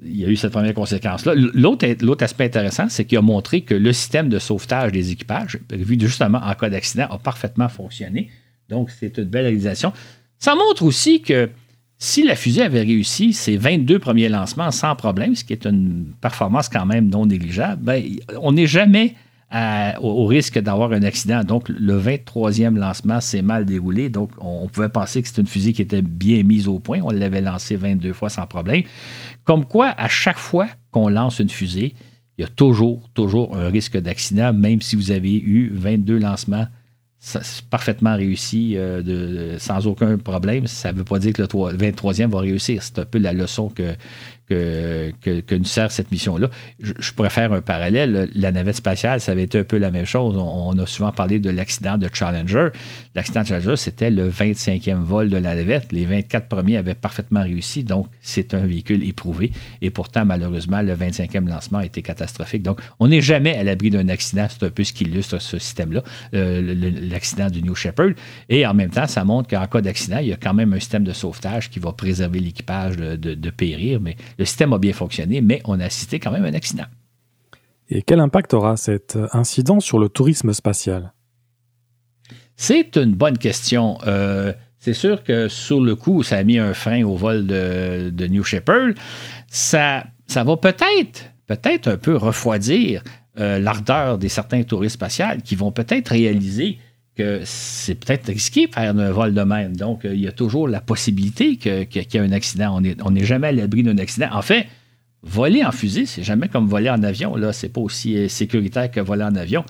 il y a eu cette première conséquence-là. L'autre aspect intéressant, c'est qu'il a montré que le système de sauvetage des équipages, vu justement en cas d'accident, a parfaitement fonctionné. Donc, c'est une belle réalisation. Ça montre aussi que si la fusée avait réussi ses 22 premiers lancements sans problème, ce qui est une performance quand même non négligeable, ben, on n'est jamais au, risque d'avoir un accident. Donc, le 23e lancement s'est mal déroulé. Donc, on, pouvait penser que c'était une fusée qui était bien mise au point. On l'avait lancée 22 fois sans problème. Comme quoi, à chaque fois qu'on lance une fusée, il y a toujours, toujours un risque d'accident, même si vous avez eu 22 lancements parfaitement réussi euh, sans aucun problème. Ça ne veut pas dire que le 23e va réussir. C'est un peu la leçon que, que, que, nous sert cette mission-là. Je, pourrais faire un parallèle. La navette spatiale, ça avait été un peu la même chose. On, a souvent parlé de l'accident de Challenger. L'accident de Challenger, c'était le 25e vol de la navette. Les 24 premiers avaient parfaitement réussi, donc c'est un véhicule éprouvé. Et pourtant, malheureusement, le 25e lancement a été catastrophique. Donc, on n'est jamais à l'abri d'un accident. C'est un peu ce qui illustre ce système-là, euh, l'accident du New Shepard. Et en même temps, ça montre qu'en cas d'accident, il y a quand même un système de sauvetage qui va préserver l'équipage de, de périr. Mais le système a bien fonctionné, mais on a assisté quand même à un accident. Et quel impact aura cet incident sur le tourisme spatial? C'est une bonne question. Euh, c'est sûr que sur le coup, ça a mis un frein au vol de, New Shepard. Ça, ça va peut-être, peut-être un peu refroidir euh, l'ardeur des certains touristes spatials qui vont peut-être réaliser c'est peut-être risqué de faire un vol de même. Donc, euh, il y a toujours la possibilité qu'il y ait un accident. On n'est jamais à l'abri d'un accident. En fait, voler en fusée, c'est jamais comme voler en avion. Là, c'est pas aussi euh, sécuritaire que voler en avion.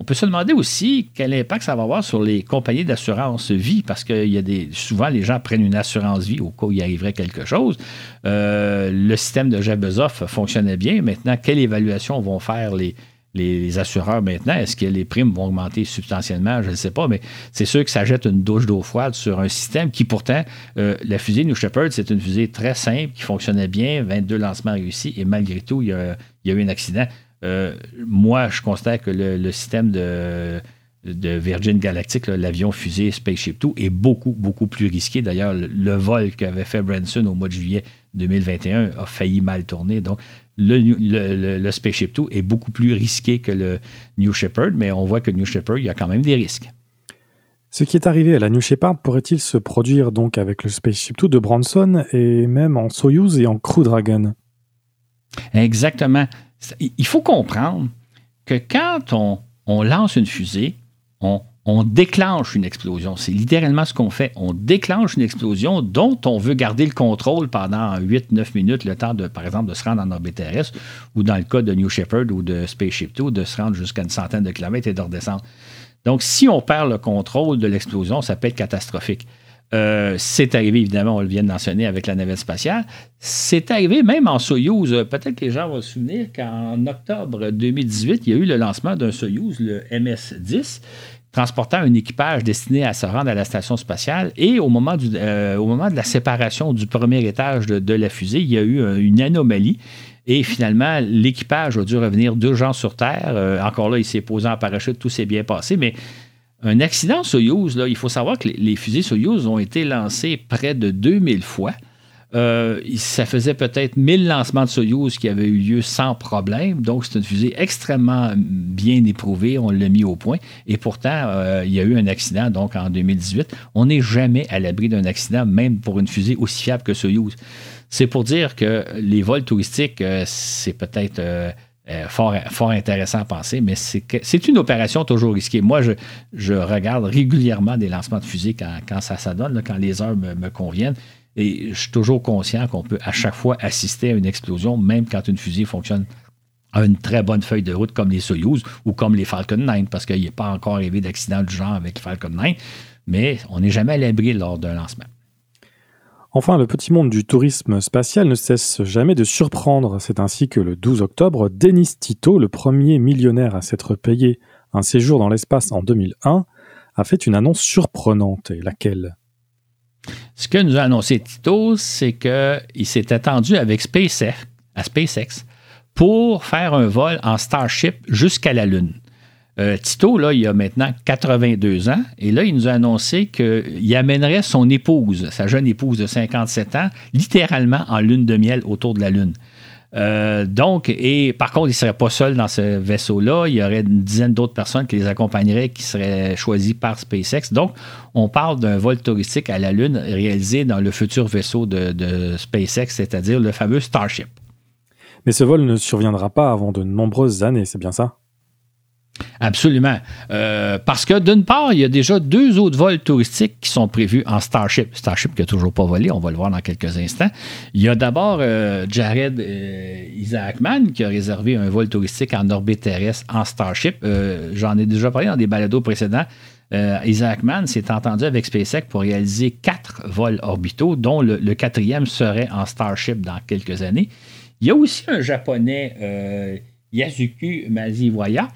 On peut se demander aussi quel impact ça va avoir sur les compagnies d'assurance vie, parce que y a des, souvent, les gens prennent une assurance vie au cas où il arriverait quelque chose. Euh, le système de Jeff fonctionnait bien. Maintenant, quelle évaluation vont faire les, les, assureurs maintenant. Est-ce que les primes vont augmenter substantiellement? Je ne sais pas, mais c'est sûr que ça jette une douche d'eau froide sur un système qui, pourtant, euh, la fusée New Shepard, c'est une fusée très simple qui fonctionnait bien, 22 lancements réussis, et malgré tout, il y a, eu un accident. Euh, moi, je constate que le, système de, Virgin Galactic, l'avion fusée Spaceship 2, est beaucoup, beaucoup plus risqué. D'ailleurs, le, le vol qu'avait fait Branson au mois de juillet 2021 a failli mal tourner. Donc, le, Spaceship 2 est beaucoup plus risqué que le New Shepard, mais on voit que le New Shepard, il y a quand même des risques. Ce qui est arrivé à la New Shepard pourrait-il se produire donc avec le Spaceship 2 de Branson et même en Soyuz et en Crew Dragon? Exactement. Il faut comprendre que quand on, on lance une fusée, on, on déclenche une explosion. C'est littéralement ce qu'on fait. On déclenche une explosion dont on veut garder le contrôle pendant 8-9 minutes, le temps, de, par exemple, de se rendre en orbite terrestre, ou dans le cas de New Shepard ou de Spaceship 2, de se rendre jusqu'à une centaine de kilomètres et de redescendre. Donc, si on perd le contrôle de l'explosion, ça peut être catastrophique. Euh, c'est arrivé, évidemment, on le vient de mentionner avec la navette spatiale. C'est arrivé même en Soyouz. Peut-être que les gens vont se souvenir qu'en octobre 2018, il y a eu le lancement d'un Soyouz, le MS-10, transportant un équipage destiné à se rendre à la station spatiale. Et au moment, euh, de la séparation du premier étage de, la fusée, il y a eu euh, une anomalie. Et finalement, l'équipage a dû revenir d'urgence sur Terre. encore là, il s'est posé en parachute, tout s'est bien passé. Mais un accident Soyuz, là, il faut savoir que les, fusées Soyuz ont été lancées près de 2000 fois. Euh, ça faisait peut-être 1000 lancements de Soyuz qui avaient eu lieu sans problème. Donc, c'est une fusée extrêmement bien éprouvée. On l'a mis au point. Et pourtant, euh, il y a eu un accident donc en 2018. On n'est jamais à l'abri d'un accident, même pour une fusée aussi fiable que Soyuz. C'est pour dire que les vols touristiques, euh, c'est peut-être fort, intéressant à penser, mais c'est une opération toujours risquée. Moi, je, regarde régulièrement des lancements de fusée quand, ça, ça donne, quand les heures me, conviennent. Et je suis toujours conscient qu'on peut à chaque fois assister à une explosion, même quand une fusée fonctionne à une très bonne feuille de route comme les Soyuz ou comme les Falcon 9, parce qu'il a pas encore arrivé d'accident du genre avec Falcon 9, mais on n'est jamais à l'abri lors d'un lancement. Enfin, le petit monde du tourisme spatial ne cesse jamais de surprendre. C'est ainsi que le 12 octobre, Denis Tito, le premier millionnaire à s'être payé un séjour dans l'espace en 2001, a fait une annonce surprenante. Laquelle? Ce que nous a annoncé Tito, c'est qu'il s'est attendu avec SpaceX, à SpaceX pour faire un vol en Starship jusqu'à la Lune. Euh, Tito, là, il a maintenant 82 ans, et là, il nous a annoncé qu'il amènerait son épouse, sa jeune épouse de 57 ans, littéralement en lune de miel autour de la Lune. Euh, donc, et par contre, il ne serait pas seul dans ce vaisseau-là. Il y aurait une dizaine d'autres personnes qui les accompagneraient, qui seraient choisies par SpaceX. Donc, on parle d'un vol touristique à la Lune réalisé dans le futur vaisseau de, de SpaceX, c'est-à-dire le fameux Starship. Mais ce vol ne surviendra pas avant de nombreuses années, c'est bien ça? Absolument. Euh, parce que d'une part, il y a déjà deux autres vols touristiques qui sont prévus en Starship. Starship qui n'a toujours pas volé, on va le voir dans quelques instants. Il y a d'abord euh, Jared euh, Isaacman qui a réservé un vol touristique en orbite terrestre en Starship. J'en ai déjà parlé dans des balados précédents. Isaacman s'est entendu avec SpaceX pour réaliser quatre vols orbitaux, dont le, le, quatrième serait en Starship dans quelques années. Il y a aussi un japonais, Yasuku Maziwaya,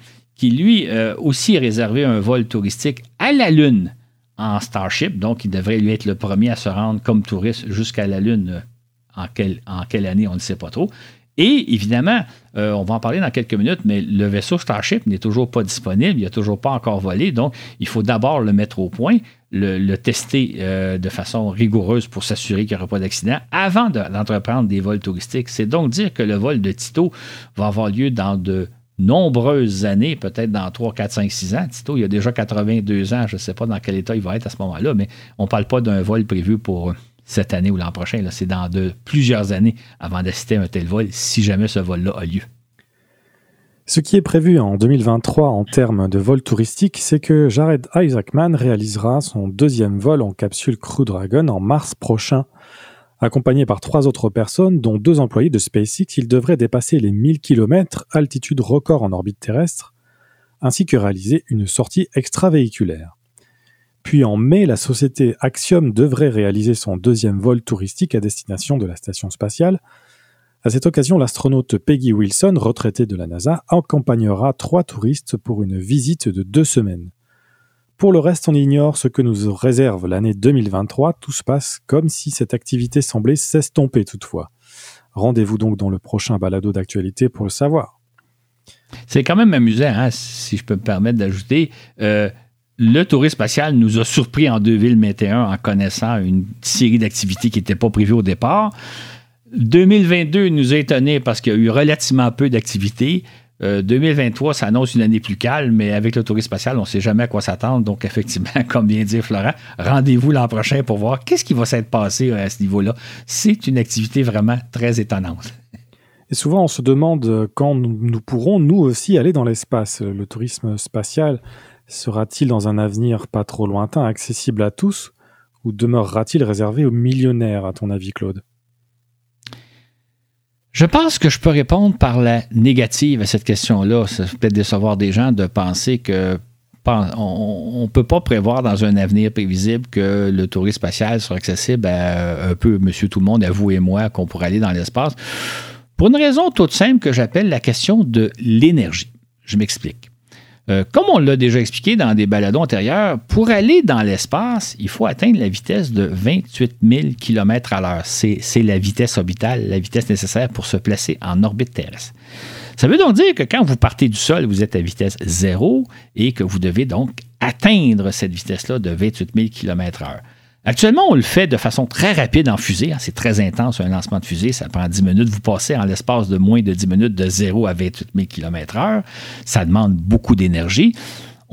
qui lui euh, aussi réservé un vol touristique à la Lune en Starship. Donc, il devrait lui être le premier à se rendre comme touriste jusqu'à la Lune. Euh, en, quelle année, on ne sait pas trop. Et évidemment, euh, on va en parler dans quelques minutes, mais le vaisseau Starship n'est toujours pas disponible, il n'a toujours pas encore volé, donc il faut d'abord le mettre au point, le, tester de façon rigoureuse pour s'assurer qu'il n'y aura pas d'accident avant d'entreprendre des vols touristiques. C'est donc dire que le vol de Tito va avoir lieu dans de nombreuses années, peut-être dans 3, 4, 5, 6 ans. Tito, il a déjà 82 ans, je ne sais pas dans quel état il va être à ce moment-là, mais on ne parle pas d'un vol prévu pour cette année ou l'an prochain. C'est dans plusieurs années avant d'assister à un tel vol, si jamais ce vol-là a lieu. Ce qui est prévu en 2023 en termes de vol touristique, c'est que Jared Isaacman réalisera son deuxième vol en capsule Crew Dragon en mars prochain. Accompagné par trois autres personnes, dont deux employés de SpaceX, il devrait dépasser les 1000 km, altitude record en orbite terrestre, ainsi que réaliser une sortie extravéhiculaire. Puis en mai, la société Axiom devrait réaliser son deuxième vol touristique à destination de la station spatiale. À cette occasion, l'astronaute Peggy Wilson, retraitée de la NASA, accompagnera trois touristes pour une visite de deux semaines. Pour le reste, on ignore ce que nous réserve l'année 2023. Tout se passe comme si cette activité semblait s'estomper toutefois. Rendez-vous donc dans le prochain balado d'actualité pour le savoir. C'est quand même amusant, hein, si je peux me permettre d'ajouter. Euh, le tourisme spatial nous a surpris en 2021 en connaissant une série d'activités qui n'étaient pas prévues au départ. 2022 nous a étonnés parce qu'il y a eu relativement peu d'activités. 2023, euh, ça annonce une année plus calme, mais avec le tourisme spatial, on ne sait jamais à quoi s'attendre. Donc, effectivement, comme vient de dire Florent, rendez-vous l'an prochain pour voir qu'est-ce qui va s'être passé euh, à ce niveau-là. C'est une activité vraiment très étonnante. Et souvent, on se demande quand nous pourrons, nous aussi, aller dans l'espace. Le tourisme spatial sera-t-il dans un avenir pas trop lointain accessible à tous ou demeurera-t-il réservé aux millionnaires, à ton avis, Claude? Je pense que je peux répondre par la négative à cette question-là. Ça peut décevoir des gens de penser que on ne peut pas prévoir dans un avenir prévisible que le tourisme spatial sera accessible à un peu monsieur tout le monde, à vous et moi, qu'on pourrait aller dans l'espace. Pour une raison toute simple que j'appelle la question de l'énergie. Je m'explique. Euh, comme on l'a déjà expliqué dans des balados antérieurs, pour aller dans l'espace, il faut atteindre la vitesse de 28 000 km à l'heure. C'est la vitesse orbitale, la vitesse nécessaire pour se placer en orbite terrestre. Ça veut donc dire que quand vous partez du sol, vous êtes à vitesse zéro et que vous devez donc atteindre cette vitesse-là de 28 000 km/h. Actuellement, on le fait de façon très rapide en fusée. Hein. C'est très intense, un lancement de fusée. Ça prend 10 minutes. Vous passez en l'espace de moins de 10 minutes de 0 à 28 000 km/h. Ça demande beaucoup d'énergie.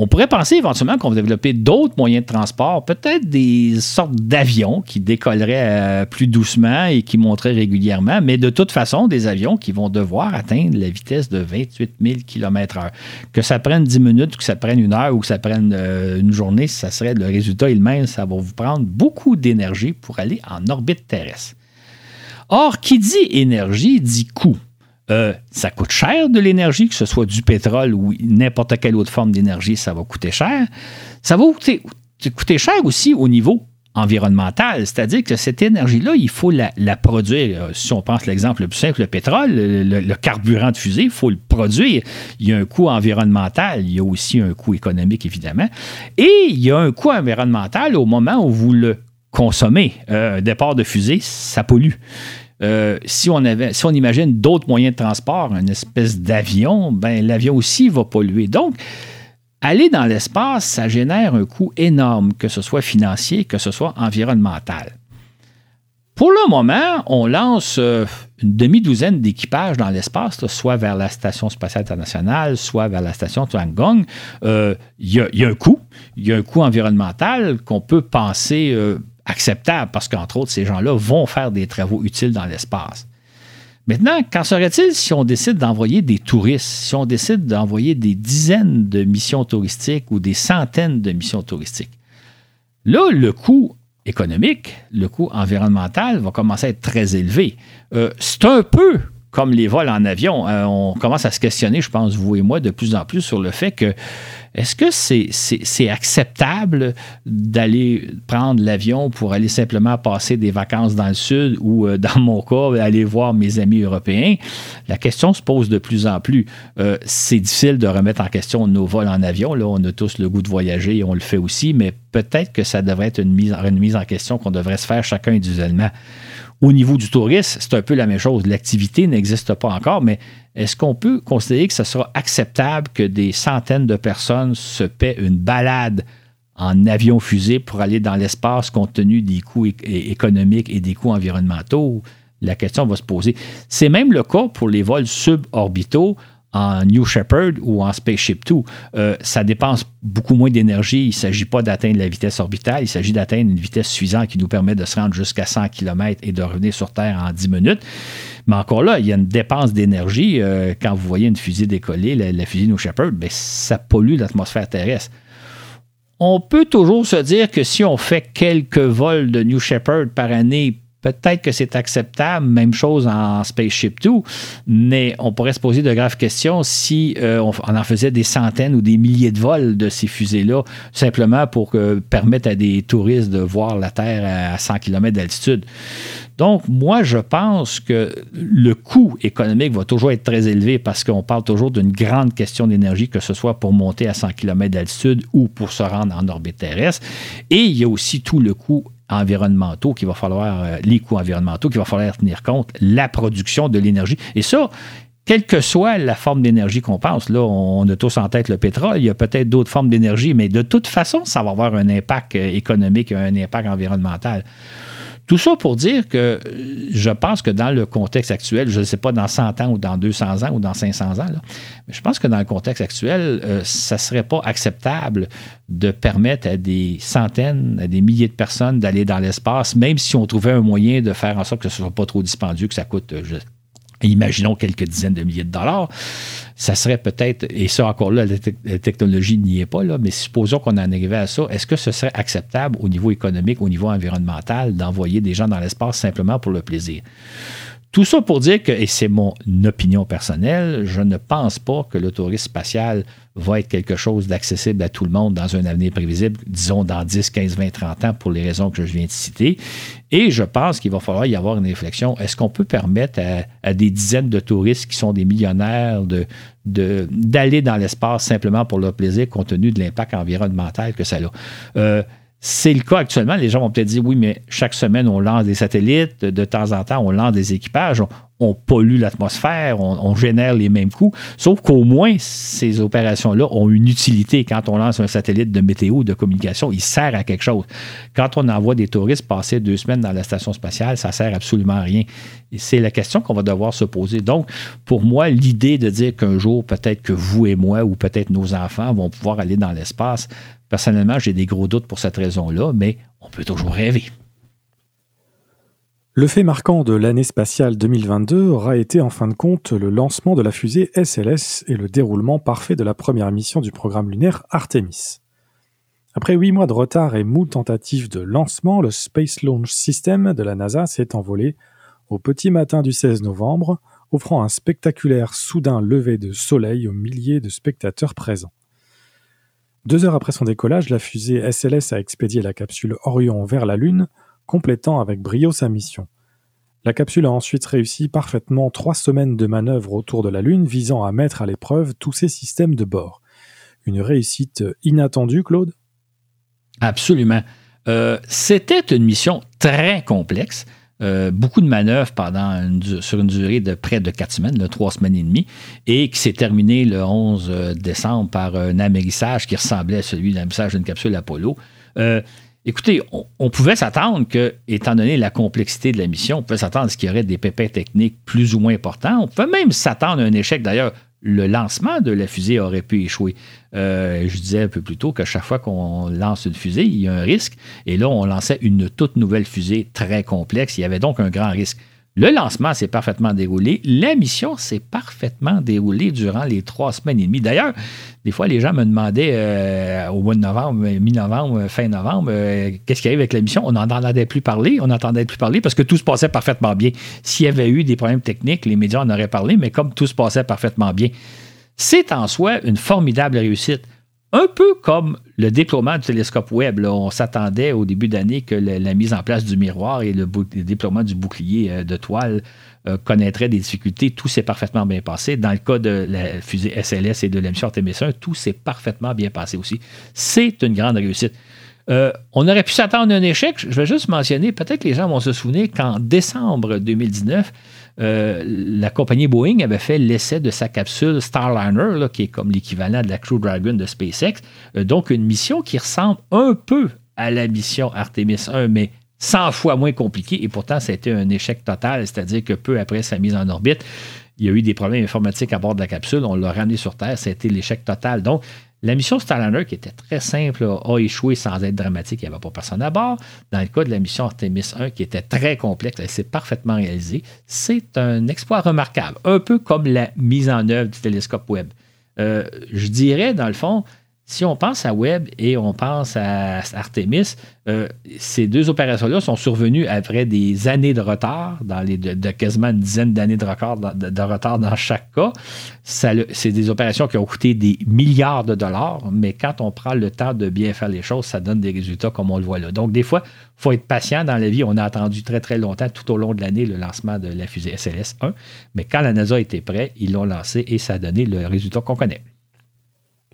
On pourrait penser éventuellement qu'on va développer d'autres moyens de transport, peut-être des sortes d'avions qui décolleraient euh, plus doucement et qui monteraient régulièrement, mais de toute façon, des avions qui vont devoir atteindre la vitesse de 28 000 km/h. Que ça prenne 10 minutes, que ça prenne une heure ou que ça prenne euh, une journée, ça serait le résultat il même, ça va vous prendre beaucoup d'énergie pour aller en orbite terrestre. Or, qui dit énergie dit coût. Euh, ça coûte cher de l'énergie, que ce soit du pétrole ou n'importe quelle autre forme d'énergie, ça va coûter cher. Ça va coûter, cher aussi au niveau environnemental, c'est-à-dire que cette énergie-là, il faut la, produire. Euh, si on pense l'exemple le plus simple, le pétrole, le, carburant de fusée, il faut le produire. Il y a un coût environnemental, il y a aussi un coût économique, évidemment. Et il y a un coût environnemental au moment où vous le consommez. Euh, un départ de fusée, ça pollue. Euh, si, on avait, si on imagine d'autres moyens de transport, une espèce d'avion, ben, l'avion aussi va polluer. Donc, aller dans l'espace, ça génère un coût énorme, que ce soit financier, que ce soit environnemental. Pour le moment, on lance euh, une demi-douzaine d'équipages dans l'espace, soit vers la Station spatiale internationale, soit vers la station Tiangong. Euh, il y, a un coût, il y a un coût environnemental qu'on peut penser acceptable parce qu'entre autres, ces gens-là vont faire des travaux utiles dans l'espace. Maintenant, qu'en serait-il si on décide d'envoyer des touristes, si on décide d'envoyer des dizaines de missions touristiques ou des centaines de missions touristiques? Là, le coût économique, le coût environnemental va commencer à être très élevé. Euh, c'est un peu comme les vols en avion. Euh, on commence à se questionner, je pense, vous et moi, de plus en plus sur le fait que est-ce que c'est acceptable d'aller prendre l'avion pour aller simplement passer des vacances dans le sud ou, euh, dans mon cas, aller voir mes amis européens? La question se pose de plus en plus. Euh, c'est difficile de remettre en question nos vols en avion. Là, on a tous le goût de voyager et on le fait aussi, mais peut-être que ça devrait être une mise, une mise en question qu'on devrait se faire chacun individuellement. Au niveau du tourisme, c'est un peu la même chose. L'activité n'existe pas encore, mais est-ce qu'on peut considérer que ce sera acceptable que des centaines de personnes se paient une balade en avion fusée pour aller dans l'espace compte tenu des coûts économiques et des coûts environnementaux? La question va se poser. C'est même le cas pour les vols suborbitaux en New Shepard ou en Spaceship Two. Euh, ça dépense beaucoup moins d'énergie. Il ne s'agit pas d'atteindre la vitesse orbitale, il s'agit d'atteindre une vitesse suffisante qui nous permet de se rendre jusqu'à 100 km et de revenir sur Terre en 10 minutes. Mais encore là, il y a une dépense d'énergie. Euh, quand vous voyez une fusée décoller, la, fusée New Shepard, ben, ça pollue l'atmosphère terrestre. On peut toujours se dire que si on fait quelques vols de New Shepard par année Peut-être que c'est acceptable, même chose en Spaceship 2, mais on pourrait se poser de graves questions si euh, on, en faisait des centaines ou des milliers de vols de ces fusées-là, simplement pour permettre à des touristes de voir la Terre à 100 km d'altitude. Donc, moi, je pense que le coût économique va toujours être très élevé parce qu'on parle toujours d'une grande question d'énergie, que ce soit pour monter à 100 km d'altitude ou pour se rendre en orbite terrestre. Et il y a aussi tout le coût environnementaux qu'il va falloir, euh, les coûts environnementaux qu'il va falloir tenir compte, la production de l'énergie. Et ça, quelle que soit la forme d'énergie qu'on pense, là, on a tous en tête le pétrole, il y a peut-être d'autres formes d'énergie, mais de toute façon, ça va avoir un impact euh, économique, un impact environnemental. Tout ça pour dire que je pense que dans le contexte actuel, je ne sais pas dans 100 ans ou dans 200 ans ou dans 500 ans, mais je pense que dans le contexte actuel, euh, ça ne serait pas acceptable de permettre à des centaines, à des milliers de personnes d'aller dans l'espace, même si on trouvait un moyen de faire en sorte que ce ne soit pas trop dispendieux, que ça coûte, euh, imaginons quelques dizaines de milliers de dollars, ça serait peut-être, et ça encore là, la, technologie n'y est pas, là, mais supposons qu'on en arrivait à ça, est-ce que ce serait acceptable au niveau économique, au niveau environnemental, d'envoyer des gens dans l'espace simplement pour le plaisir? Tout ça pour dire que, et c'est mon opinion personnelle, je ne pense pas que le tourisme spatial va être quelque chose d'accessible à tout le monde dans un avenir prévisible, disons dans 10, 15, 20, 30 ans, pour les raisons que je viens de citer. Et je pense qu'il va falloir y avoir une réflexion. Est-ce qu'on peut permettre à, des dizaines de touristes qui sont des millionnaires d'aller dans l'espace simplement pour leur plaisir, compte tenu de l'impact environnemental que ça a? Euh, c'est le cas actuellement. Les gens vont peut-être dire oui, mais chaque semaine, on lance des satellites, de temps en temps, on lance des équipages, on, pollue l'atmosphère, on, génère les mêmes coûts. Sauf qu'au moins, ces opérations-là ont une utilité. Quand on lance un satellite de météo, de communication, il sert à quelque chose. Quand on envoie des touristes passer deux semaines dans la station spatiale, ça sert absolument à rien. C'est la question qu'on va devoir se poser. Donc, pour moi, l'idée de dire qu'un jour, peut-être que vous et moi, ou peut-être nos enfants vont pouvoir aller dans l'espace, Personnellement, j'ai des gros doutes pour cette raison-là, mais on peut toujours rêver. Le fait marquant de l'année spatiale 2022 aura été en fin de compte le lancement de la fusée SLS et le déroulement parfait de la première mission du programme lunaire Artemis. Après huit mois de retard et moult tentatives de lancement, le Space Launch System de la NASA s'est envolé au petit matin du 16 novembre, offrant un spectaculaire soudain lever de soleil aux milliers de spectateurs présents. Deux heures après son décollage, la fusée SLS a expédié la capsule Orion vers la Lune, complétant avec brio sa mission. La capsule a ensuite réussi parfaitement trois semaines de manœuvre autour de la Lune visant à mettre à l'épreuve tous ses systèmes de bord. Une réussite inattendue, Claude? Absolument. Euh, c'était une mission très complexe. Euh, beaucoup de manœuvres pendant sur une durée de près de quatre semaines, trois semaines et demie, et qui s'est terminé le 11 euh, décembre par un amérissage qui ressemblait à celui d'un amérissage d'une capsule Apollo. Euh, écoutez, on, pouvait s'attendre que, étant donné la complexité de la mission, on pouvait s'attendre à ce qu'il y aurait des pépins techniques plus ou moins importants. On peut même s'attendre à un échec. D'ailleurs, le lancement de la fusée aurait pu échouer. Euh, je disais un peu plus tôt que chaque fois qu'on lance une fusée, il y a un risque. Et là, on lançait une toute nouvelle fusée très complexe. Il y avait donc un grand risque. Le lancement s'est parfaitement déroulé. La mission s'est parfaitement déroulée durant les trois semaines et demie. D'ailleurs, des fois, les gens me demandaient euh, au mois de novembre, mi-novembre, fin novembre, euh, qu'est-ce qui arrive avec la mission? On n'entendait plus parler. On n'entendait plus parler parce que tout se passait parfaitement bien. S'il y avait eu des problèmes techniques, les médias en auraient parlé, mais comme tout se passait parfaitement bien, c'est en soi une formidable réussite. Un peu comme le déploiement du télescope Webb. on s'attendait au début d'année que la, mise en place du miroir et le, déploiement du bouclier euh, de toile euh, connaîtraient des difficultés. Tout s'est parfaitement bien passé. Dans le cas de la fusée SLS et de l'émission Artemis 1, tout s'est parfaitement bien passé aussi. C'est une grande réussite. Euh, on aurait pu s'attendre à un échec. Je vais juste mentionner, peut-être que les gens vont se souvenir qu'en décembre 2019, euh, la compagnie Boeing avait fait l'essai de sa capsule Starliner, qui est comme l'équivalent de la Crew Dragon de SpaceX. Euh, donc, une mission qui ressemble un peu à la mission Artemis 1, mais 100 fois moins compliquée. Et pourtant, ça a été un échec total, c'est-à-dire que peu après sa mise en orbite, il y a eu des problèmes informatiques à bord de la capsule. On l'a ramené sur Terre. Ça a été l'échec total. Donc, la mission Starliner, qui était très simple, a échoué sans être dramatique. Il n'y avait pas personne à bord. Dans le cas de la mission Artemis 1, qui était très complexe, elle s'est parfaitement réalisée. C'est un exploit remarquable, un peu comme la mise en œuvre du télescope Webb. Euh, je dirais, dans le fond, si on pense à Webb et on pense à Artemis, euh, ces deux opérations-là sont survenues après des années de retard, dans les, de, quasiment une dizaine d'années de, retard dans chaque cas. C'est des opérations qui ont coûté des milliards de dollars, mais quand on prend le temps de bien faire les choses, ça donne des résultats comme on le voit là. Donc, des fois, il faut être patient dans la vie. On a attendu très, très longtemps, tout au long de l'année, le lancement de la fusée SLS-1, mais quand la NASA était prêt, ils l'ont lancé et ça a donné le résultat qu'on connaît.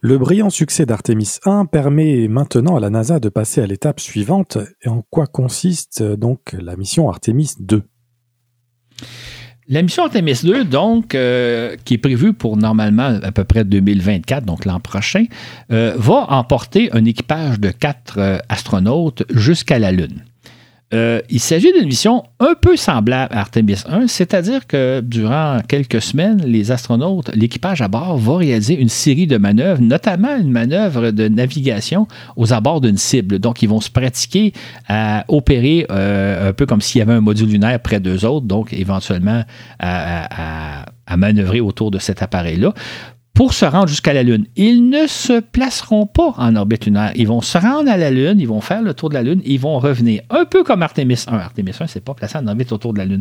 Le brillant succès d'Artemis 1 permet maintenant à la NASA de passer à l'étape suivante. En quoi consiste donc la mission Artemis 2 la mission Artemis 2, donc, euh, qui est prévue pour normalement à peu près 2024, donc l'an prochain, euh, va emporter un équipage de quatre euh, astronautes jusqu'à la Lune. Euh, il s'agit d'une mission un peu semblable à Artemis 1, c'est-à-dire que durant quelques semaines, les astronautes, l'équipage à bord va réaliser une série de manœuvres, notamment une manœuvre de navigation aux abords d'une cible. Donc, ils vont se pratiquer à opérer euh, un peu comme s'il y avait un module lunaire près d'eux autres, donc éventuellement à, à manœuvrer autour de cet appareil-là pour se rendre jusqu'à la Lune. Ils ne se placeront pas en orbite lunaire. Ils vont se rendre à la Lune, ils vont faire le tour de la Lune, ils vont revenir. Un peu comme Artemis 1. Artemis 1, c'est pas placé en orbite autour de la Lune.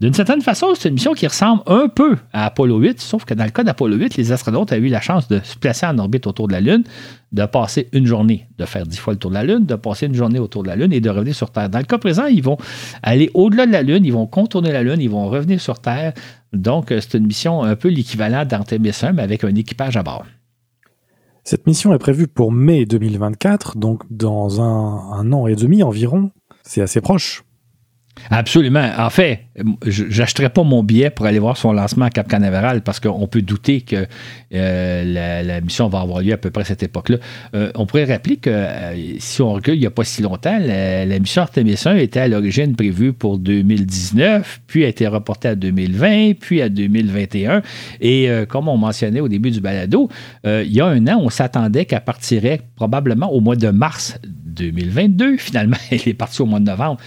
D'une certaine façon, c'est une mission qui ressemble un peu à Apollo 8, sauf que dans le cas d'Apollo 8, les astronautes avaient eu la chance de se placer en orbite autour de la Lune, de passer une journée, de faire dix fois le tour de la Lune, de passer une journée autour de la Lune et de revenir sur Terre. Dans le cas présent, ils vont aller au-delà de la Lune, ils vont contourner la Lune, ils vont revenir sur Terre. Donc, euh, c'est une mission un peu l'équivalent d'Artemis 1, mais avec un équipage à bord. Cette mission est prévue pour mai 2024, donc dans un an et demi environ. C'est assez proche. Absolument. En fait, j'achèterais pas mon billet pour aller voir son lancement à Cap Canaveral parce qu'on peut douter que euh, la, mission va avoir lieu à peu près à cette époque-là. Euh, on pourrait rappeler que euh, si on recule il n'y a pas si longtemps, la, mission Artemis 1 était à l'origine prévue pour 2019, puis a été reportée à 2020, puis à 2021. Et comme on mentionnait au début du balado, il y a un an, on s'attendait qu'elle partirait probablement au mois de mars 2022. Finalement, elle est partie au mois de novembre.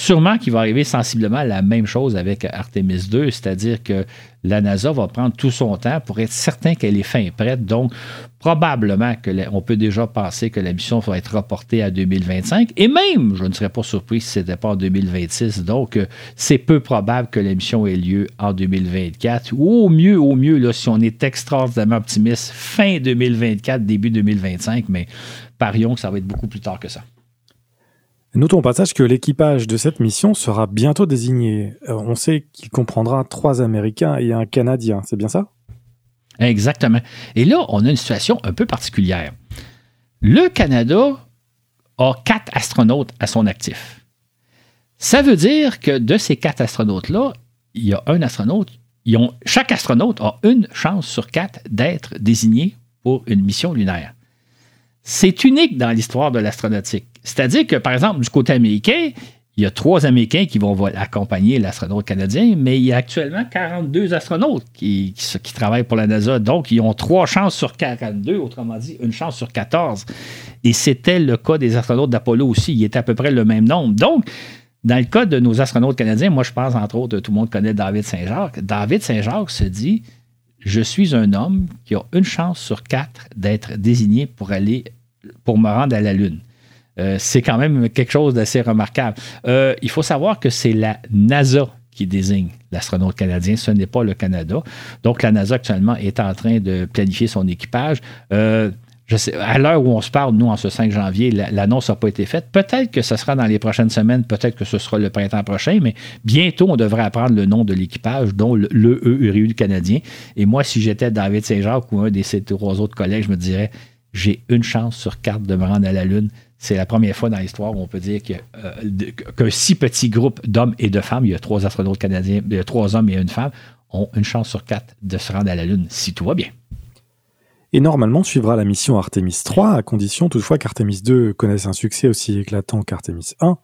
Sûrement qu'il va arriver sensiblement la même chose avec Artemis 2, c'est-à-dire que la NASA va prendre tout son temps pour être certain qu'elle est fin prête. Donc, probablement qu'on peut déjà penser que la mission va être reportée à 2025. Et même, je ne serais pas surpris si ce n'était pas en 2026. Donc, euh, c'est peu probable que la mission ait lieu en 2024. Ou au mieux, au mieux, là, si on est extraordinairement optimiste, fin 2024, début 2025. Mais parions que ça va être beaucoup plus tard que ça. Notons au passage que l'équipage de cette mission sera bientôt désigné. Euh, on sait qu'il comprendra trois Américains et un Canadien, c'est bien ça? Exactement. Et là, on a une situation un peu particulière. Le Canada a quatre astronautes à son actif. Ça veut dire que de ces quatre astronautes-là, il y a un astronaute, ont, chaque astronaute a une chance sur quatre d'être désigné pour une mission lunaire. C'est unique dans l'histoire de l'astronautique. C'est-à-dire que, par exemple, du côté américain, il y a trois Américains qui vont accompagner l'astronaute canadien, mais il y a actuellement 42 astronautes qui, travaillent pour la NASA. Donc, ils ont trois chances sur 42, autrement dit, une chance sur 14. Et c'était le cas des astronautes d'Apollo aussi. Il était à peu près le même nombre. Donc, dans le cas de nos astronautes canadiens, moi, je pense, entre autres, tout le monde connaît David Saint-Jacques. David Saint-Jacques se dit Je suis un homme qui a une chance sur quatre d'être désigné pour aller pour me rendre à la Lune. Euh, c'est quand même quelque chose d'assez remarquable. Euh, il faut savoir que c'est la NASA qui désigne l'astronaute canadien, ce n'est pas le Canada. Donc, la NASA actuellement est en train de planifier son équipage. Euh, à l'heure où on se parle, nous, en ce 5 janvier, l'annonce n'a pas été faite. Peut-être que ce sera dans les prochaines semaines, peut-être que ce sera le printemps prochain, mais bientôt, on devrait apprendre le nom de l'équipage, dont le, le canadien. Et moi, si j'étais David Saint-Jacques ou un de ces trois autres collègues, je me dirais, j'ai une chance sur quatre de me rendre à la Lune. C'est la première fois dans l'histoire où on peut dire euh, qu'un si petit groupe d'hommes et de femmes, il y a trois astronautes canadiens, il y a trois hommes et une femme, ont une chance sur quatre de se rendre à la Lune, si tout va bien. Et normalement suivra la mission Artemis 3, à condition toutefois qu'Artemis 2 connaisse un succès aussi éclatant qu'Artemis 1.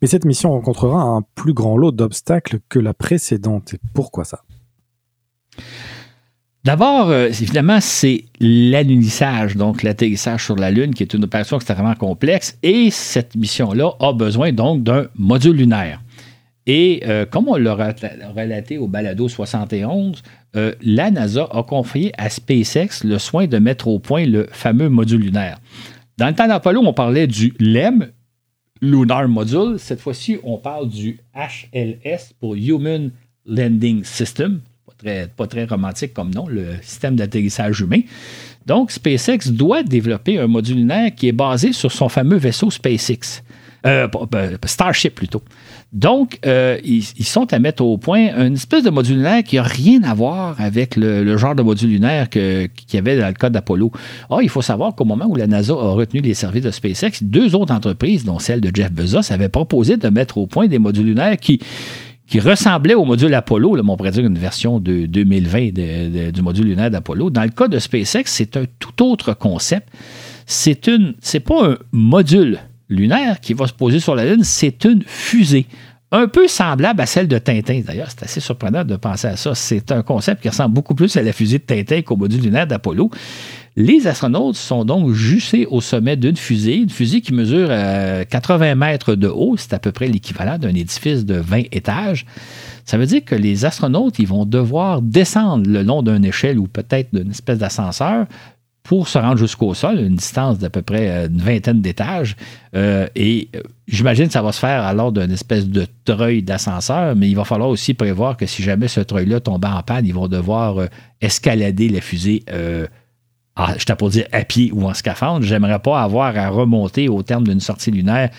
Mais cette mission rencontrera un plus grand lot d'obstacles que la précédente. Et pourquoi ça? D'abord, euh, évidemment, c'est l'alunissage, donc l'atterrissage sur la Lune, qui est une opération extrêmement complexe. Et cette mission-là a besoin donc d'un module lunaire. Et euh, comme on l'a relaté au balado 71, euh, la NASA a confié à SpaceX le soin de mettre au point le fameux module lunaire. Dans le temps d'Apollo, on parlait du LEM, Lunar Module. Cette fois-ci, on parle du HLS pour Human Landing System, pas très romantique comme nom, le système d'atterrissage humain. Donc, SpaceX doit développer un module lunaire qui est basé sur son fameux vaisseau SpaceX. Euh, Starship plutôt. Donc, euh, ils, sont à mettre au point une espèce de module lunaire qui n'a rien à voir avec le, genre de module lunaire qu'il y avait dans le cas d'Apollo. Or, il faut savoir qu'au moment où la NASA a retenu les services de SpaceX, deux autres entreprises, dont celle de Jeff Bezos, avaient proposé de mettre au point des modules lunaires qui, qui ressemblait au module Apollo, là, on pourrait dire une version de 2020 du module lunaire d'Apollo. Dans le cas de SpaceX, c'est un tout autre concept. C'est une, c'est pas un module lunaire qui va se poser sur la Lune, c'est une fusée. Un peu semblable à celle de Tintin. D'ailleurs, c'est assez surprenant de penser à ça. C'est un concept qui ressemble beaucoup plus à la fusée de Tintin qu'au module lunaire d'Apollo. Les astronautes sont donc jussés au sommet d'une fusée, une fusée qui mesure 80 euh, mètres de haut, c'est à peu près l'équivalent d'un édifice de 20 étages. Ça veut dire que les astronautes, ils vont devoir descendre le long d'une échelle ou peut-être d'une espèce d'ascenseur pour se rendre jusqu'au sol, une distance d'à peu près euh, une vingtaine d'étages. Euh, et j'imagine que ça va se faire alors d'une espèce de treuil d'ascenseur, mais il va falloir aussi prévoir que si jamais ce treuil-là tombe en panne, ils vont devoir escalader la fusée. Je t'ai pour dire à pied ou en scaphandre. J'aimerais pas avoir à remonter au terme d'une sortie lunaire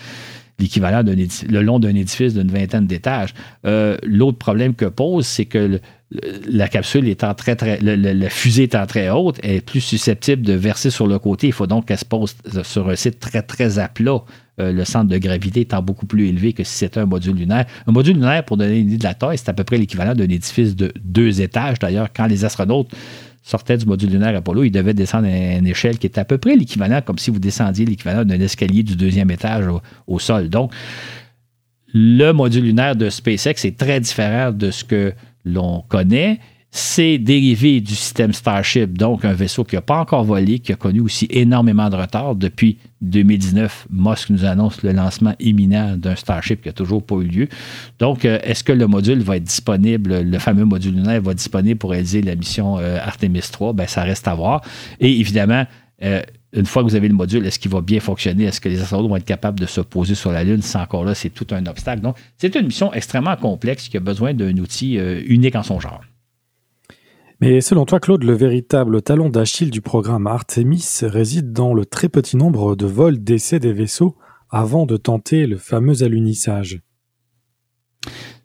l'équivalent le long d'un édifice d'une vingtaine d'étages. L'autre problème que pose, c'est que la capsule étant très, très. la fusée étant très haute, elle est plus susceptible de verser sur le côté. Il faut donc qu'elle se pose sur un site très, très à plat. Euh, le centre de gravité étant beaucoup plus élevé que si c'était un module lunaire. Un module lunaire, pour donner une idée de la taille, c'est à peu près l'équivalent d'un édifice de deux étages. D'ailleurs, quand les astronautes sortaient du module lunaire Apollo, ils devaient descendre à une échelle qui est à peu près l'équivalent, comme si vous descendiez l'équivalent d'un escalier du deuxième étage au sol. Donc, le module lunaire de SpaceX est très différent de ce que l'on connaît, c'est dérivé du système Starship, donc un vaisseau qui n'a pas encore volé, qui a connu aussi énormément de retard. Depuis 2019, Musk nous annonce le lancement imminent d'un Starship qui n'a toujours pas eu lieu. Donc, euh, est-ce que le module va être disponible, le fameux module lunaire va être disponible pour réaliser la mission euh, Artemis 3? Ben, ça reste à voir. Et évidemment, euh, une fois que vous avez le module, est-ce qu'il va bien fonctionner? Est-ce que les astronautes vont être capables de se poser sur la Lune? C'est encore là, c'est tout un obstacle. Donc, c'est une mission extrêmement complexe qui a besoin d'un outil unique en son genre. Mais selon toi, Claude, le véritable talon d'Achille du programme Artemis réside dans le très petit nombre de vols d'essai des vaisseaux avant de tenter le fameux alunissage?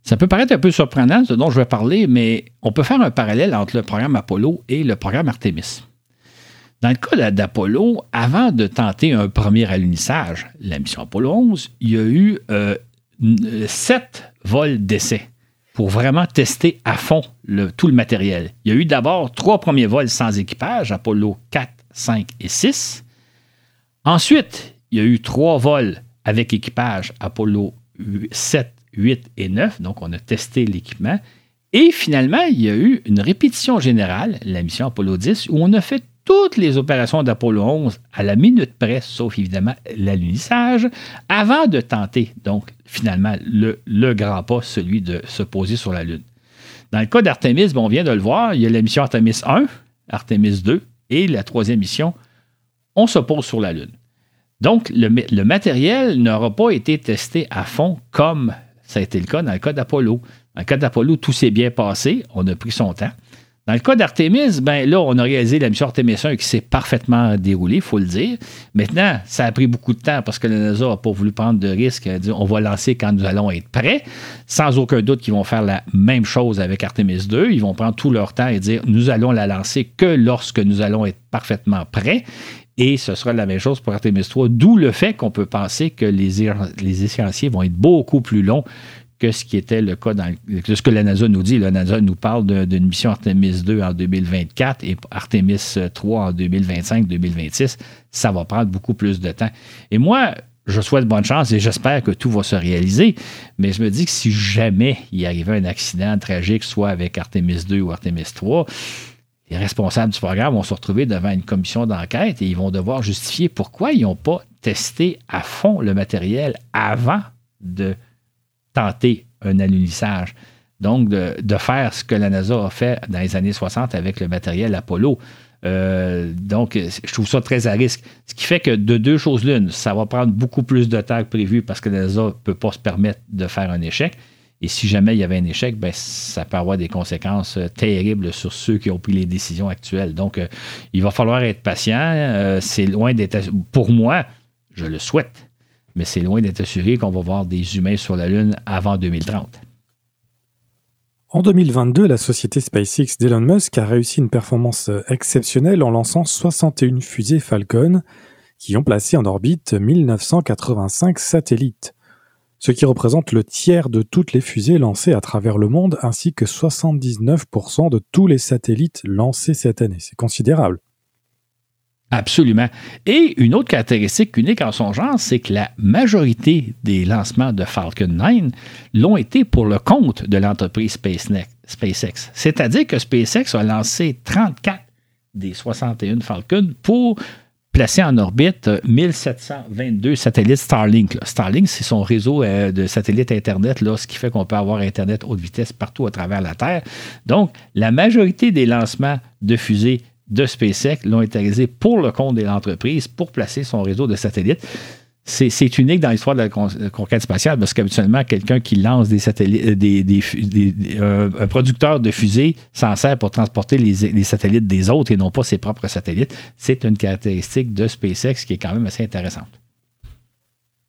Ça peut paraître un peu surprenant, ce dont je vais parler, mais on peut faire un parallèle entre le programme Apollo et le programme Artemis. Dans le cas d'Apollo, avant de tenter un premier alunissage, la mission Apollo 11, il y a eu euh, sept vols d'essai pour vraiment tester à fond tout le matériel. Il y a eu d'abord trois premiers vols sans équipage, Apollo 4, 5 et 6. Ensuite, il y a eu trois vols avec équipage, Apollo 7, 8 et 9. Donc, on a testé l'équipement. Et finalement, il y a eu une répétition générale, la mission Apollo 10, où on a fait toutes les opérations d'Apollo 11 à la minute près, sauf évidemment l'alunissage, avant de tenter, donc, finalement, le, grand pas, celui de se poser sur la Lune. Dans le cas d'Artemis, on vient de le voir, il y a la mission Artemis 1, Artemis 2, et la troisième mission, on se pose sur la Lune. Donc, le matériel n'aura pas été testé à fond comme ça a été le cas dans le cas d'Apollo. Dans le cas d'Apollo, tout s'est bien passé, on a pris son temps. Dans le cas d'Artemis, ben là, on a réalisé la mission Artemis 1 qui s'est parfaitement déroulée, il faut le dire. Maintenant, ça a pris beaucoup de temps parce que la NASA n'a pas voulu prendre de risques. Elle a on va lancer quand nous allons être prêts. Sans aucun doute qu'ils vont faire la même chose avec Artemis 2. Ils vont prendre tout leur temps et dire nous allons la lancer que lorsque nous allons être parfaitement prêts. Et ce sera la même chose pour Artemis 3, d'où le fait qu'on peut penser que les, les échéanciers vont être beaucoup plus longs que ce qui était le cas dans ce que la NASA nous dit. La NASA nous parle d'une mission Artemis 2 en 2024 et Artemis 3 en 2025-2026. Ça va prendre beaucoup plus de temps. Et moi, je souhaite bonne chance et j'espère que tout va se réaliser. Mais je me dis que si jamais il arrivait un accident tragique, soit avec Artemis 2 ou Artemis 3, les responsables du programme vont se retrouver devant une commission d'enquête et ils vont devoir justifier pourquoi ils n'ont pas testé à fond le matériel avant de tenter un alunissage. Donc, de, faire ce que la NASA a fait dans les années 60 avec le matériel Apollo. Euh, donc, je trouve ça très à risque. Ce qui fait que de deux choses l'une, ça va prendre beaucoup plus de temps que prévu parce que la NASA ne peut pas se permettre de faire un échec. Et si jamais il y avait un échec, ben, ça peut avoir des conséquences euh, terribles sur ceux qui ont pris les décisions actuelles. Donc, euh, il va falloir être patient. c'est loin d'être. Pour moi, je le souhaite mais c'est loin d'être assuré qu'on va voir des humains sur la Lune avant 2030. En 2022, la société SpaceX d'Elon Musk a réussi une performance exceptionnelle en lançant 61 fusées Falcon qui ont placé en orbite 1985 satellites, ce qui représente le tiers de toutes les fusées lancées à travers le monde ainsi que 79% de tous les satellites lancés cette année. C'est considérable. Absolument. Et une autre caractéristique unique en son genre, c'est que la majorité des lancements de Falcon 9 l'ont été pour le compte de l'entreprise SpaceX. C'est-à-dire que SpaceX a lancé 34 des 61 Falcon pour placé en orbite 1722 satellites Starlink. Starlink, c'est son réseau de satellites Internet, là, ce qui fait qu'on peut avoir Internet haute vitesse partout à travers la Terre. Donc, la majorité des lancements de fusées de SpaceX l'ont réalisés pour le compte de l'entreprise pour placer son réseau de satellites c'est unique dans l'histoire de la conquête spatiale parce qu'habituellement, quelqu'un qui lance des satellites, euh, des, euh, un producteur de fusées s'en sert pour transporter les, satellites des autres et non pas ses propres satellites. C'est une caractéristique de SpaceX qui est quand même assez intéressante.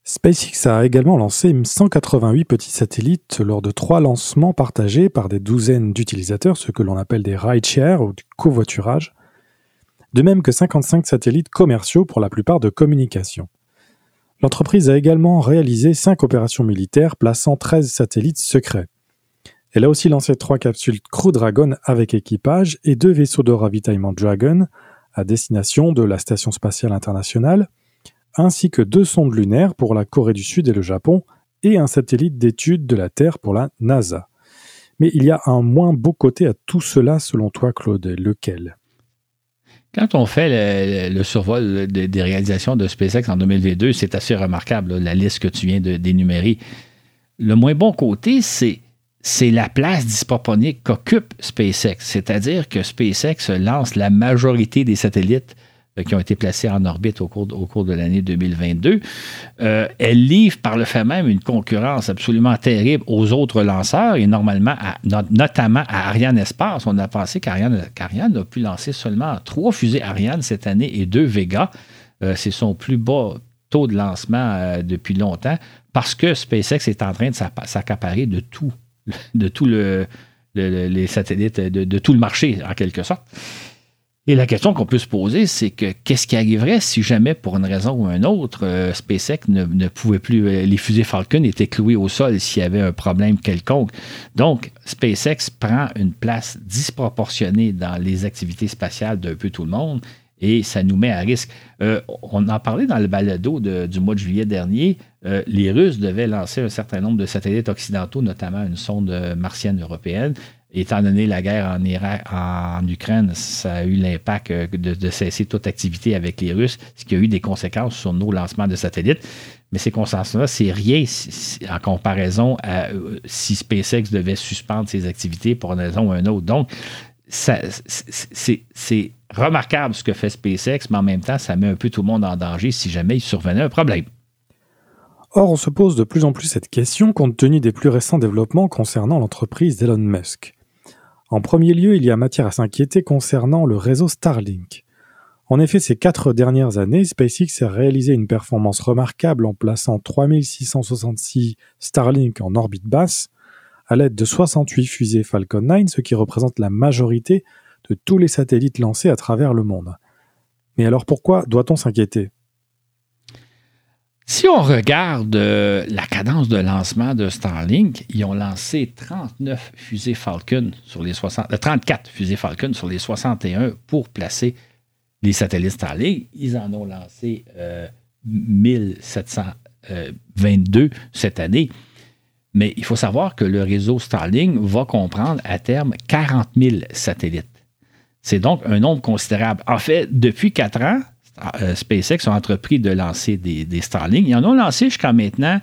SpaceX a également lancé 188 petits satellites lors de trois lancements partagés par des douzaines d'utilisateurs, ce que l'on appelle des rideshare ou du covoiturage, de même que 55 satellites commerciaux pour la plupart de communication. L'entreprise a également réalisé cinq opérations militaires plaçant 13 satellites secrets. Elle a aussi lancé trois capsules Crew Dragon avec équipage et deux vaisseaux de ravitaillement Dragon à destination de la Station spatiale internationale, ainsi que deux sondes lunaires pour la Corée du Sud et le Japon, et un satellite d'étude de la Terre pour la NASA. Mais il y a un moins beau côté à tout cela selon toi, Claude. Lequel? Quand on fait le, survol des réalisations de SpaceX en 2022, c'est assez remarquable, la liste que tu viens d'énumérer. Le moins bon côté, c'est la place disproportionnée qu'occupe SpaceX. C'est-à-dire que SpaceX lance la majorité des satellites qui ont été placés en orbite au cours, au cours de l'année 2022. Euh, elle livre par le fait même une concurrence absolument terrible aux autres lanceurs et normalement, notamment à Ariane Espace. On a pensé qu'Ariane, a pu lancer seulement trois fusées Ariane cette année et deux Vega. Euh, c'est son plus bas taux de lancement depuis longtemps parce que SpaceX est en train de s'accaparer de tout, de tout le, les satellites, de, tout le marché en quelque sorte. Et la question qu'on peut se poser, c'est que qu'est-ce qui arriverait si jamais, pour une raison ou une autre, euh, SpaceX ne, pouvait plus, euh, les fusées Falcon étaient clouées au sol s'il y avait un problème quelconque. Donc, SpaceX prend une place disproportionnée dans les activités spatiales d'un peu tout le monde et ça nous met à risque. Euh, on en parlait dans le balado du mois de juillet dernier. les Russes devaient lancer un certain nombre de satellites occidentaux, notamment une sonde martienne européenne étant donné la guerre en, Ukraine, ça a eu l'impact euh, de, cesser toute activité avec les Russes, ce qui a eu des conséquences sur nos lancements de satellites. Mais ces conséquences-là, c'est rien en comparaison à euh, si SpaceX devait suspendre ses activités pour une raison ou une autre. Donc, c'est remarquable ce que fait SpaceX, mais en même temps, ça met un peu tout le monde en danger si jamais il survenait un problème. Or, on se pose de plus en plus cette question compte tenu des plus récents développements concernant l'entreprise d'Elon Musk. En premier lieu, il y a matière à s'inquiéter concernant le réseau Starlink. En effet, ces quatre dernières années, SpaceX a réalisé une performance remarquable en plaçant 3666 Starlink en orbite basse à l'aide de 68 fusées Falcon 9, ce qui représente la majorité de tous les satellites lancés à travers le monde. Mais alors pourquoi doit-on s'inquiéter? Si on regarde euh, la cadence de lancement de Starlink, ils ont lancé 39 fusées Falcon sur les 60, 34 euh, fusées Falcon sur les 61 pour placer les satellites Starlink. Ils en ont lancé 1722 euh, cette année. Mais il faut savoir que le réseau Starlink va comprendre à terme 40 000 satellites. C'est donc un nombre considérable. En fait, depuis quatre ans, SpaceX a entrepris de lancer des, des Starlink. Ils en ont lancé jusqu'à maintenant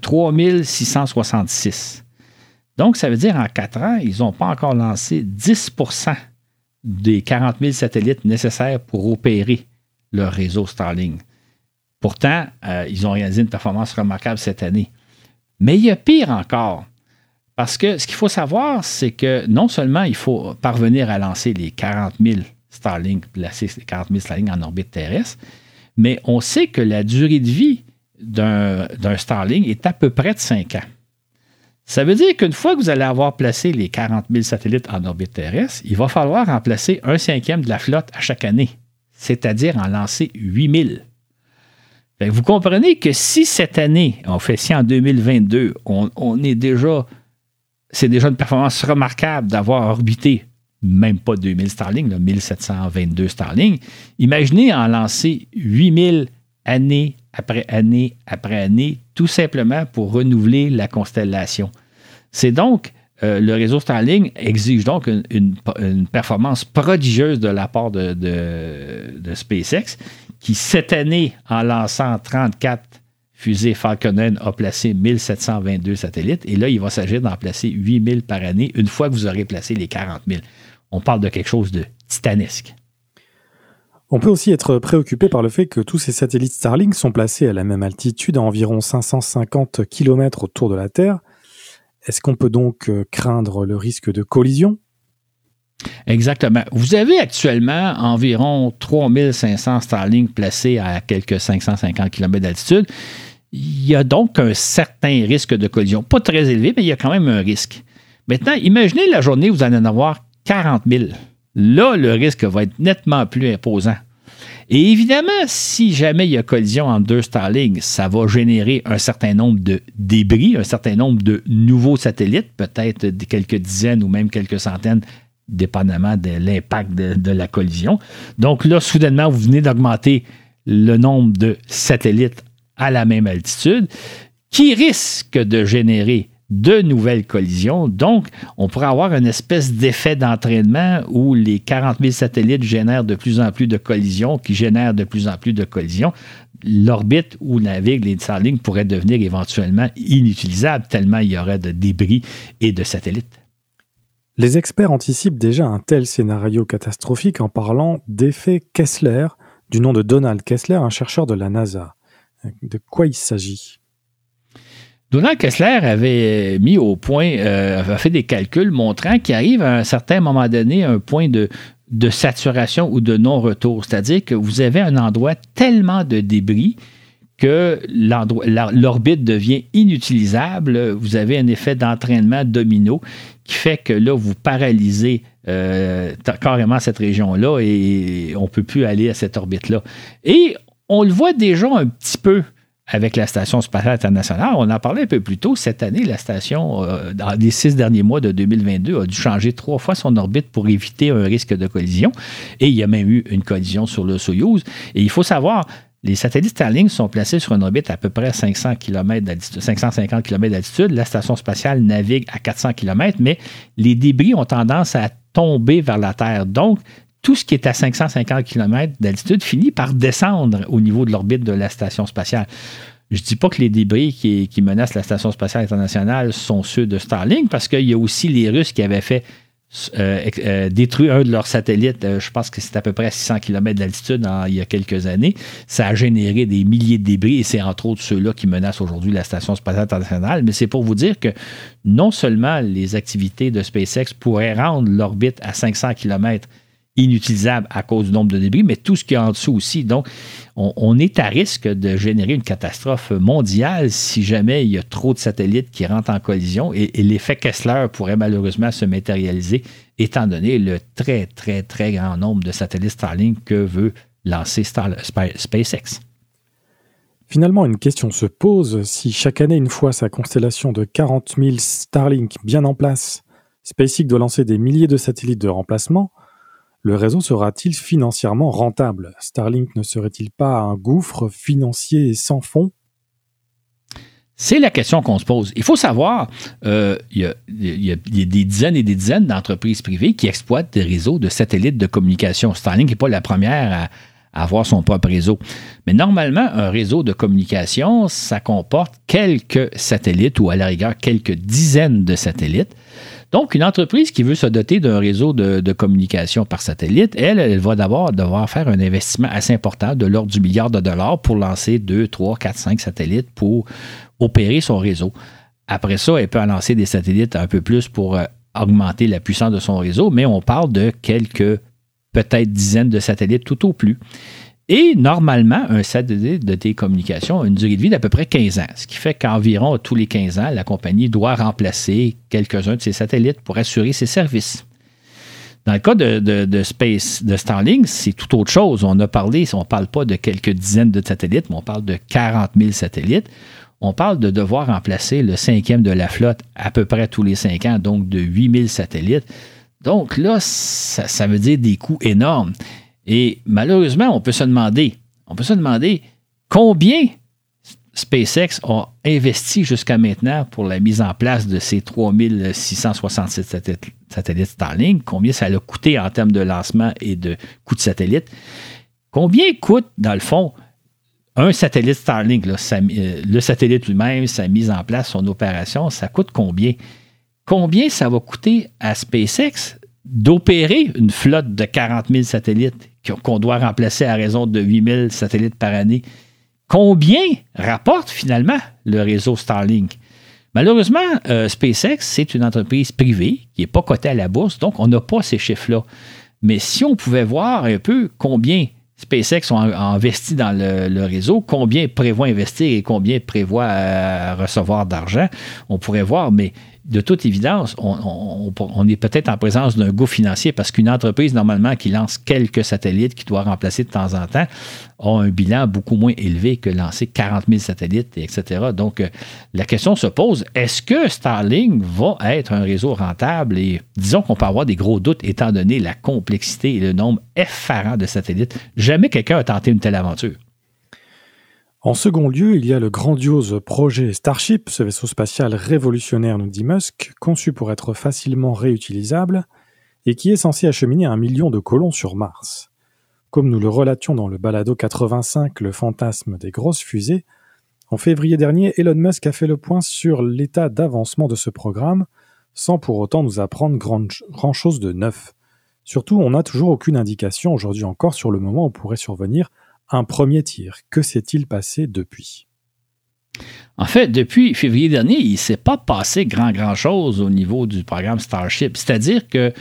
3666. Euh, Donc, ça veut dire en quatre ans, ils n'ont pas encore lancé 10% des 40 000 satellites nécessaires pour opérer leur réseau Starlink. Pourtant, euh, ils ont réalisé une performance remarquable cette année. Mais il y a pire encore. Parce que ce qu'il faut savoir, c'est que non seulement il faut parvenir à lancer les 40 000 Starlink, placer 40 000 Starlink en orbite terrestre. Mais on sait que la durée de vie d'un Starlink est à peu près de 5 ans. Ça veut dire qu'une fois que vous allez avoir placé les 40 000 satellites en orbite terrestre, il va falloir en placer un cinquième de la flotte à chaque année, c'est-à-dire en lancer 8 000. vous comprenez que si cette année, on fait si en 2022, on, on est déjà, c'est déjà une performance remarquable d'avoir orbité même pas 2000 Starlink, 1722 Starlink. Imaginez en lancer 8000 année après année après année, tout simplement pour renouveler la constellation. C'est donc, euh, le réseau Starlink exige donc une, performance prodigieuse de la part de, de, SpaceX qui, cette année, en lançant 34 fusées Falcon 9, a placé 1722 satellites. Et là, il va s'agir d'en placer 8000 par année une fois que vous aurez placé les 40 000. On parle de quelque chose de titanesque. On peut aussi être préoccupé par le fait que tous ces satellites Starlink sont placés à la même altitude, à environ 550 km autour de la Terre. Est-ce qu'on peut donc euh, craindre le risque de collision? Exactement. Vous avez actuellement environ 3500 Starlink placés à quelques 550 km d'altitude. Il y a donc un certain risque de collision. Pas très élevé, mais il y a quand même un risque. Maintenant, imaginez la journée où vous allez en avoir 40 000. Là, le risque va être nettement plus imposant. Et évidemment, si jamais il y a collision entre deux Starlink, ça va générer un certain nombre de débris, un certain nombre de nouveaux satellites, peut-être quelques dizaines ou même quelques centaines dépendamment de l'impact de, la collision. Donc là, soudainement, vous venez d'augmenter le nombre de satellites à la même altitude, qui risque de générer de nouvelles collisions. Donc, on pourrait avoir une espèce d'effet d'entraînement où les 40 000 satellites génèrent de plus en plus de collisions, qui génèrent de plus en plus de collisions. L'orbite où naviguent les Starlink pourrait devenir éventuellement inutilisable tellement il y aurait de débris et de satellites. Les experts anticipent déjà un tel scénario catastrophique en parlant d'effet Kessler, du nom de Donald Kessler, un chercheur de la NASA. De quoi il s'agit? Donald Kessler avait mis au point, euh, avait fait des calculs montrant qu'il arrive à un certain moment donné un point de, de saturation ou de non-retour. C'est-à-dire que vous avez un endroit tellement de débris que l'orbite devient inutilisable. Vous avez un effet d'entraînement domino qui fait que là, vous paralysez euh, carrément cette région-là et on ne peut plus aller à cette orbite-là. Et on le voit déjà un petit peu avec la Station spatiale internationale. On en parlait un peu plus tôt. Cette année, la station, euh, dans les six derniers mois de 2022, a dû changer trois fois son orbite pour éviter un risque de collision. Et il y a même eu une collision sur le Soyuz. Et il faut savoir, les satellites Starlink sont placés sur une orbite à peu près 500 km 550 km d'altitude. La station spatiale navigue à 400 km, mais les débris ont tendance à tomber vers la Terre. Donc, tout ce qui est à 550 km d'altitude finit par descendre au niveau de l'orbite de la station spatiale. Je ne dis pas que les débris qui, menacent la Station spatiale internationale sont ceux de Starlink, parce qu'il y a aussi les Russes qui avaient fait euh, euh, détruit un de leurs satellites, euh, je pense que c'est à peu près à 600 km d'altitude il y a quelques années. Ça a généré des milliers de débris et c'est entre autres ceux-là qui menacent aujourd'hui la Station spatiale internationale. Mais c'est pour vous dire que non seulement les activités de SpaceX pourraient rendre l'orbite à 500 km inutilisable à cause du nombre de débris, mais tout ce qui est en dessous aussi. Donc, on, est à risque de générer une catastrophe mondiale si jamais il y a trop de satellites qui rentrent en collision et, l'effet Kessler pourrait malheureusement se matérialiser étant donné le très, très, très grand nombre de satellites Starlink que veut lancer SpaceX. Finalement, une question se pose. Si chaque année, une fois sa constellation de 40 000 Starlink bien en place, SpaceX doit lancer des milliers de satellites de remplacement, le réseau sera-t-il financièrement rentable? Starlink ne serait-il pas un gouffre financier sans fond? C'est la question qu'on se pose. Il faut savoir, euh, il, y a, des dizaines et des dizaines d'entreprises privées qui exploitent des réseaux de satellites de communication. Starlink n'est pas la première à, avoir son propre réseau. Mais normalement, un réseau de communication, ça comporte quelques satellites ou à la rigueur quelques dizaines de satellites. Donc, une entreprise qui veut se doter d'un réseau de, communication par satellite, elle, elle va d'abord devoir faire un investissement assez important de l'ordre du milliard de dollars pour lancer 2, 3, 4, 5 satellites pour opérer son réseau. Après ça, elle peut en lancer des satellites un peu plus pour euh, augmenter la puissance de son réseau, mais on parle de quelques, peut-être dizaines de satellites tout au plus. Et normalement, un satellite de télécommunication a une durée de vie d'à peu près 15 ans, ce qui fait qu'environ tous les 15 ans, la compagnie doit remplacer quelques-uns de ses satellites pour assurer ses services. Dans le cas de, Space, de Starlink, c'est tout autre chose. On a parlé, on ne parle pas de quelques dizaines de satellites, mais on parle de 40 000 satellites. On parle de devoir remplacer le cinquième de la flotte à peu près tous les cinq ans, donc de 8 000 satellites. Donc là, ça, ça veut dire des coûts énormes. Et malheureusement, on peut se demander, on peut se demander combien SpaceX a investi jusqu'à maintenant pour la mise en place de ces 3667 satellites, Starlink, combien ça a coûté en termes de lancement et de coût de satellite. Combien coûte, dans le fond, un satellite Starlink, euh, le satellite lui-même, sa mise en place, son opération, ça coûte combien? Combien ça va coûter à SpaceX d'opérer une flotte de 40 000 satellites qu'on doit remplacer à raison de 8 000 satellites par année? Combien rapporte finalement le réseau Starlink? Malheureusement, euh, SpaceX, c'est une entreprise privée qui n'est pas cotée à la bourse, donc on n'a pas ces chiffres-là. Mais si on pouvait voir un peu combien SpaceX ont investi dans le, réseau, combien prévoit investir et combien prévoit euh, recevoir d'argent, on pourrait voir, mais de toute évidence, on, est peut-être en présence d'un goût financier parce qu'une entreprise, normalement, qui lance quelques satellites, qui doit remplacer de temps en temps, a un bilan beaucoup moins élevé que lancer 40 000 satellites, etc. Donc, euh, la question se pose, est-ce que Starlink va être un réseau rentable? Et disons qu'on peut avoir des gros doutes étant donné la complexité et le nombre effarant de satellites. Jamais quelqu'un a tenté une telle aventure. En second lieu, il y a le grandiose projet Starship, ce vaisseau spatial révolutionnaire, nous dit Musk, conçu pour être facilement réutilisable et qui est censé acheminer un million de colons sur Mars. Comme nous le relations dans le balado 85, le fantasme des grosses fusées, en février dernier, Elon Musk a fait le point sur l'état d'avancement de ce programme, sans pour autant nous apprendre grand, chose de neuf. Surtout, on n'a toujours aucune indication aujourd'hui encore sur le moment où pourrait survenir un premier tir. Que s'est-il passé depuis? En fait, depuis février dernier, il ne s'est pas passé grand, grand chose au niveau du programme Starship. C'est-à-dire que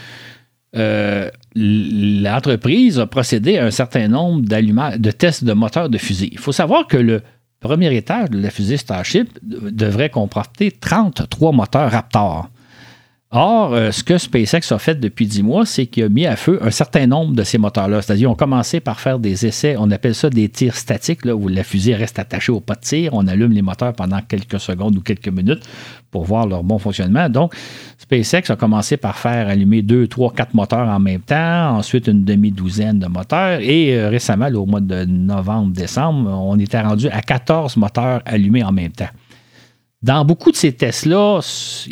euh, l'entreprise a procédé à un certain nombre de tests de moteurs de fusée. Il faut savoir que le premier étage de la fusée Starship devrait comporter 33 moteurs Raptor. Or, euh, ce que SpaceX a fait depuis dix mois, c'est qu'il a mis à feu un certain nombre de ces moteurs-là. C'est-à-dire, on commencé par faire des essais, on appelle ça des tirs statiques, où la fusée reste attachée au pas de tir. On allume les moteurs pendant quelques secondes ou quelques minutes pour voir leur bon fonctionnement. Donc, SpaceX a commencé par faire allumer deux, trois, quatre moteurs en même temps, ensuite une demi-douzaine de moteurs, et euh, récemment, au mois de novembre-décembre, on était rendu à 14 moteurs allumés en même temps. Dans beaucoup de ces tests-là,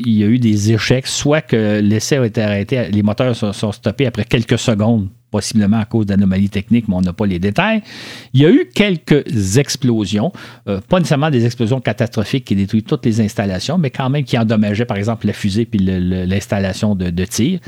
il y a eu des échecs, soit que l'essai a été arrêté, les moteurs sont, stoppés après quelques secondes possiblement à cause d'anomalies techniques, mais on n'a pas les détails. Il y a eu quelques explosions, euh, pas nécessairement des explosions catastrophiques qui détruisent toutes les installations, mais quand même qui endommageaient, par exemple, la fusée puis l'installation de, tir.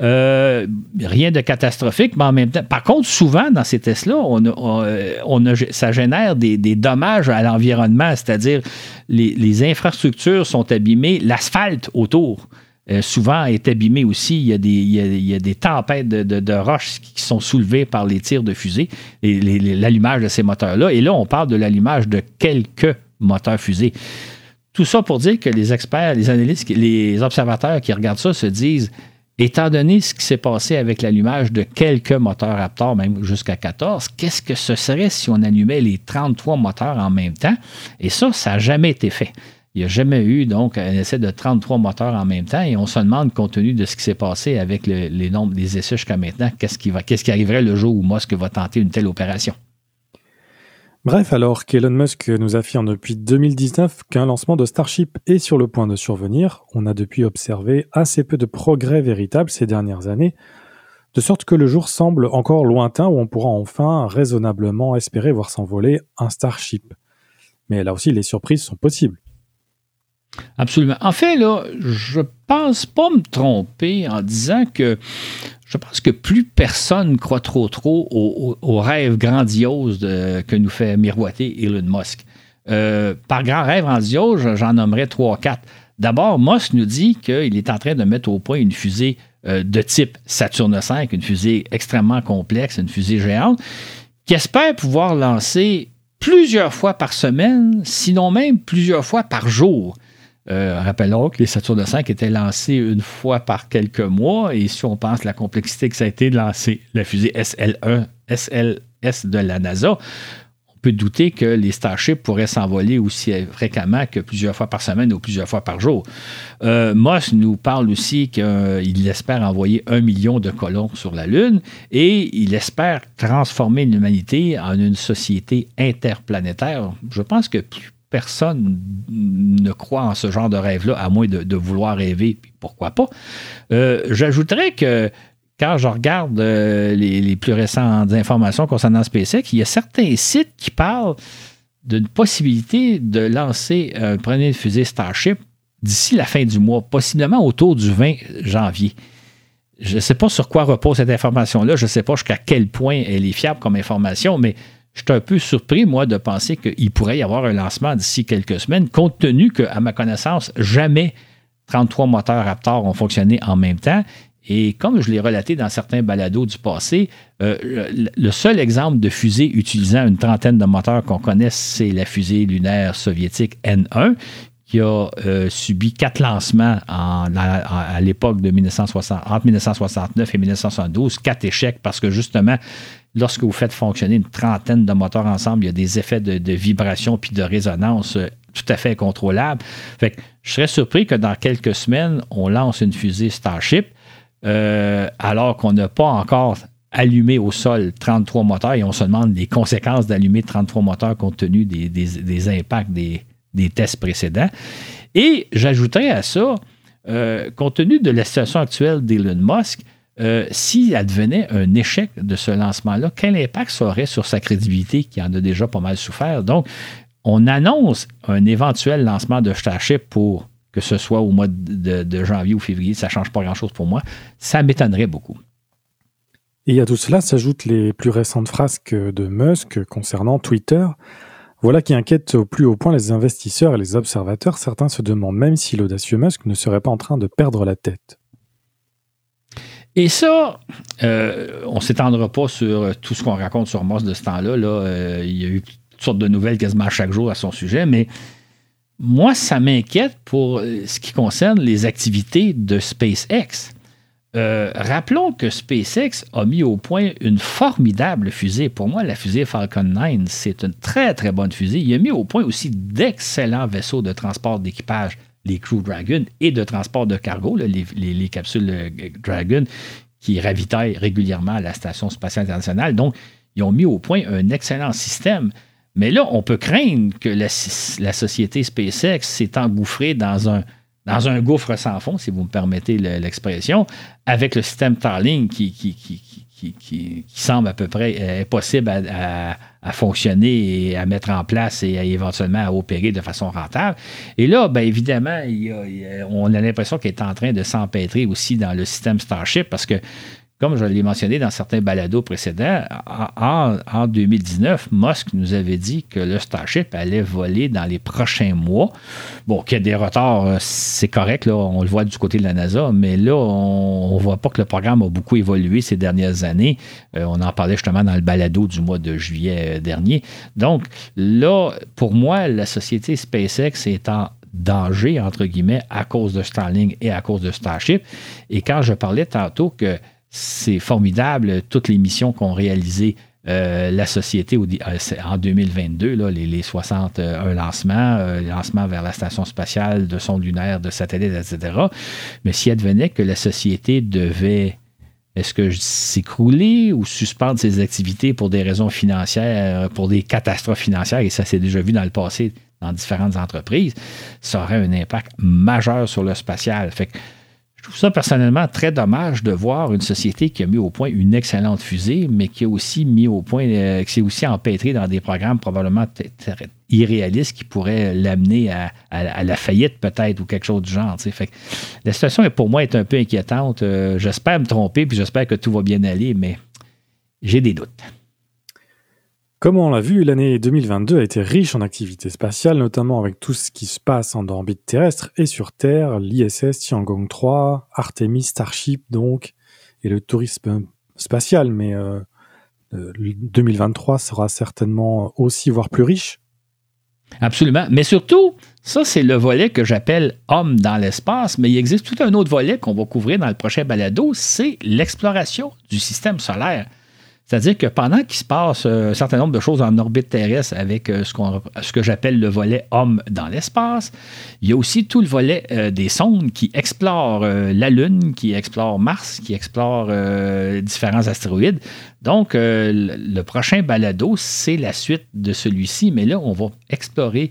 Euh, rien de catastrophique, mais en même temps, par contre, souvent dans ces tests-là, on, ça génère des, dommages à l'environnement, c'est-à-dire les infrastructures sont abîmées, l'asphalte autour. Euh, souvent est abîmé aussi. Il y a des, il tempêtes de, roches qui sont soulevées par les tirs de fusée et l'allumage de ces moteurs-là. Et là, on parle de l'allumage de quelques moteurs fusées. Tout ça pour dire que les experts, les analystes, les observateurs qui regardent ça se disent, étant donné ce qui s'est passé avec l'allumage de quelques moteurs Raptor, même jusqu'à 14, qu'est-ce que ce serait si on allumait les 33 moteurs en même temps? Et ça, ça n'a jamais été fait. Il n'y a jamais eu donc un essai de 33 moteurs en même temps et on se demande, compte tenu de ce qui s'est passé avec les nombres des essais jusqu'à maintenant, qu'est-ce qui, va, qu'est-ce qui arriverait le jour où Musk va tenter une telle opération? Bref, alors qu'Elon Musk nous affirme depuis 2019 qu'un lancement de Starship est sur le point de survenir, on a depuis observé assez peu de progrès véritables ces dernières années, de sorte que le jour semble encore lointain où on pourra enfin raisonnablement espérer voir s'envoler un Starship. Mais là aussi, les surprises sont possibles. Absolument. En fait, là, je pense pas me tromper en disant que je pense que plus personne croit trop trop aux, rêves grandioses que nous fait miroiter Elon Musk. Euh, par grand rêve grandiose, j'en nommerai trois, quatre. D'abord, Musk nous dit qu'il est en train de mettre au point une fusée euh, de type Saturne V, une fusée extrêmement complexe, une fusée géante, qui espère pouvoir lancer plusieurs fois par semaine, sinon même plusieurs fois par jour. Euh, rappelons que les Saturne 5 étaient lancés une fois par quelques mois, et si on pense la complexité que ça a été de lancer la fusée SL1, SLS de la NASA, on peut douter que les Starships pourraient s'envoler aussi fréquemment que plusieurs fois par semaine ou plusieurs fois par jour. Euh, Moss nous parle aussi qu'il espère envoyer un million de colons sur la Lune et il espère transformer l'humanité en une société interplanétaire. Je pense que plus personne ne croit en ce genre de rêve-là, à moins de, vouloir rêver, puis pourquoi pas. Euh, j'ajouterais que quand je regarde les, plus récentes informations concernant SpaceX, il y a certains sites qui parlent d'une possibilité de lancer un premier fusée Starship d'ici la fin du mois, possiblement autour du 20 janvier. Je ne sais pas sur quoi repose cette information-là, je ne sais pas jusqu'à quel point elle est fiable comme information, mais je suis un peu surpris, moi, de penser qu'il pourrait y avoir un lancement d'ici quelques semaines, compte tenu qu'à ma connaissance, jamais 33 moteurs Raptor ont fonctionné en même temps. Et comme je l'ai relaté dans certains balados du passé, euh, le seul exemple de fusée utilisant une trentaine de moteurs qu'on connaisse, c'est la fusée lunaire soviétique N1, qui a euh, subi quatre lancements à, l'époque de 1960, entre 1969 et 1972, quatre échecs parce que justement, lorsque vous faites fonctionner une trentaine de moteurs ensemble, il y a des effets de, vibration puis de résonance euh, tout à fait contrôlables. Fait que je serais surpris que dans quelques semaines, on lance une fusée Starship euh, alors qu'on n'a pas encore allumé au sol 33 moteurs et on se demande les conséquences d'allumer 33 moteurs compte tenu des, impacts des, tests précédents. Et j'ajouterais à ça, euh, compte tenu de la situation actuelle d'Elon Musk, euh, s'il advenait un échec de ce lancement-là, quel impact ça aurait sur sa crédibilité qui en a déjà pas mal souffert? Donc, on annonce un éventuel lancement de Starship pour que ce soit au mois de, janvier ou février, ça ne change pas grand-chose pour moi. Ça m'étonnerait beaucoup. Et à tout cela s'ajoutent les plus récentes frasques de Musk concernant Twitter. Voilà qui inquiète au plus haut point les investisseurs et les observateurs. Certains se demandent même si l'audacieux Musk ne serait pas en train de perdre la tête. Et ça, euh, on ne s'étendra pas sur tout ce qu'on raconte sur Musk de ce temps-là. Là. Euh, il y a eu toutes sortes de nouvelles quasiment chaque jour à son sujet, mais moi, ça m'inquiète pour euh, ce qui concerne les activités de SpaceX. Euh, rappelons que SpaceX a mis au point une formidable fusée. Pour moi, la fusée Falcon 9, c'est une très, très bonne fusée. Il a mis au point aussi d'excellents vaisseaux de transport d'équipage, les Crew Dragon, et de transport de cargo, les, capsules euh, Dragon, qui ravitaillent régulièrement la Station spatiale internationale. Donc, ils ont mis au point un excellent système. Mais là, on peut craindre que la, société SpaceX s'est engouffrée dans un, dans un gouffre sans fond, si vous me permettez l'expression, avec le système Starlink qui, qui, qui, semble à peu près euh, impossible à, fonctionner et à mettre en place et éventuellement à opérer de façon rentable. Et là, bien évidemment, on a l'impression qu'elle est en train de s'empêtrer aussi dans le système Starship parce que comme je l'ai mentionné dans certains balados précédents, en, 2019, Musk nous avait dit que le Starship allait voler dans les prochains mois. Bon, qu'il y a des retards, euh, c'est correct, là, on le voit du côté de la NASA, mais là, on ne voit pas que le programme a beaucoup évolué ces dernières années. Euh, on en parlait justement dans le balado du mois de juillet euh, dernier. Donc, là, pour moi, la société SpaceX est en danger, entre guillemets, à cause de Starlink et à cause de Starship. Et quand je parlais tantôt que c'est formidable, toutes les missions qu'ont réalisées euh, la société euh, en 2022, les, 61 lancements, euh, lancements vers la station spatiale de sondes lunaires, de satellites, etc. Mais s'il advenait que la société devait, est-ce que s'écrouler ou suspendre ses activités pour des raisons financières, pour des catastrophes financières, et ça s'est déjà vu dans le passé dans différentes entreprises, ça aurait un impact majeur sur le spatial. Fait que trouve ça personnellement très dommage de voir une société qui a mis au point une excellente fusée, mais qui a aussi mis au point, euh, qui s'est aussi empêtré dans des programmes probablement irréalistes qui pourraient l'amener à, la faillite peut-être ou quelque chose du genre. La situation est pour moi est un peu inquiétante. Euh, j'espère me tromper, puis j'espère que tout va bien aller, mais j'ai des doutes. Comme on l'a vu, l'année 2022 a été riche en activités spatiales, notamment avec tout ce qui se passe en orbite terrestre et sur Terre, l'ISS Tiangong 3, Artemis Starship donc, et le tourisme spatial. Mais 2023 euh, sera certainement aussi, voire plus riche. Absolument. Mais surtout, ça, c'est le volet que j'appelle homme dans l'espace, mais il existe tout un autre volet qu'on va couvrir dans le prochain balado, c'est l'exploration du système solaire. C'est-à-dire que pendant qu'il se passe euh, un certain nombre de choses en orbite terrestre avec euh, ce, que j'appelle le volet homme dans l'espace, il y a aussi tout le volet euh, des sondes qui explorent la Lune, qui explorent Mars, qui explorent différents astéroïdes. Donc, le prochain balado, c'est la suite de celui-ci, mais là, on va explorer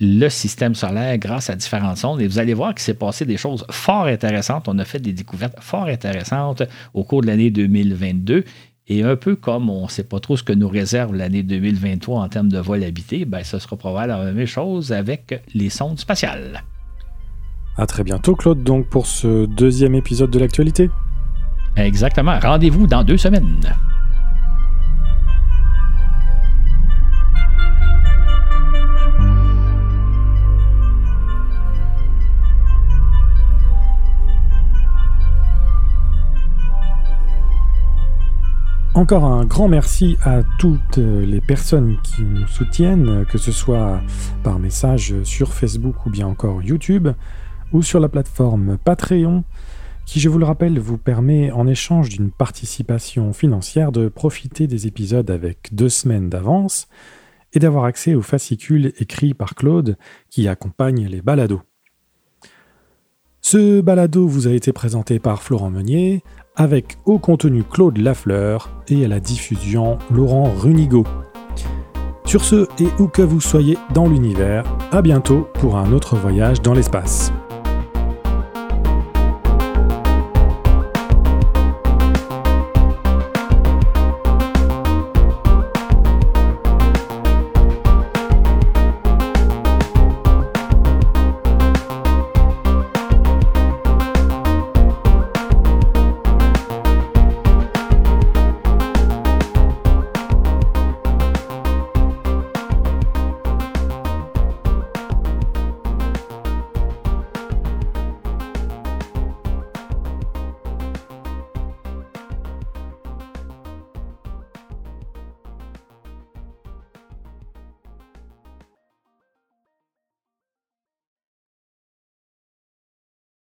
le système solaire grâce à différentes sondes. Et vous allez voir qu'il s'est passé des choses fort intéressantes. On a fait des découvertes fort intéressantes au cours de l'année 2022. Et un peu comme on ne sait pas trop ce que nous réserve l'année 2023 en termes de vol habité, ben, ce sera probablement la même chose avec les sondes spatiales. À très bientôt, Claude, donc pour ce deuxième épisode de l'actualité. Exactement. Rendez-vous dans deux semaines. Encore un grand merci à toutes les personnes qui nous soutiennent, que ce soit par message sur Facebook ou bien encore YouTube, ou sur la plateforme Patreon, qui, je vous le rappelle, vous permet, en échange d'une participation financière, de profiter des épisodes avec deux semaines d'avance et d'avoir accès aux fascicules écrits par Claude qui accompagnent les balados. Ce balado vous a été présenté par Florent Meunier, avec au contenu Claude Lafleur et à la diffusion Laurent Runigo. Sur ce, et où que vous soyez dans l'univers, à bientôt pour un autre voyage dans l'espace.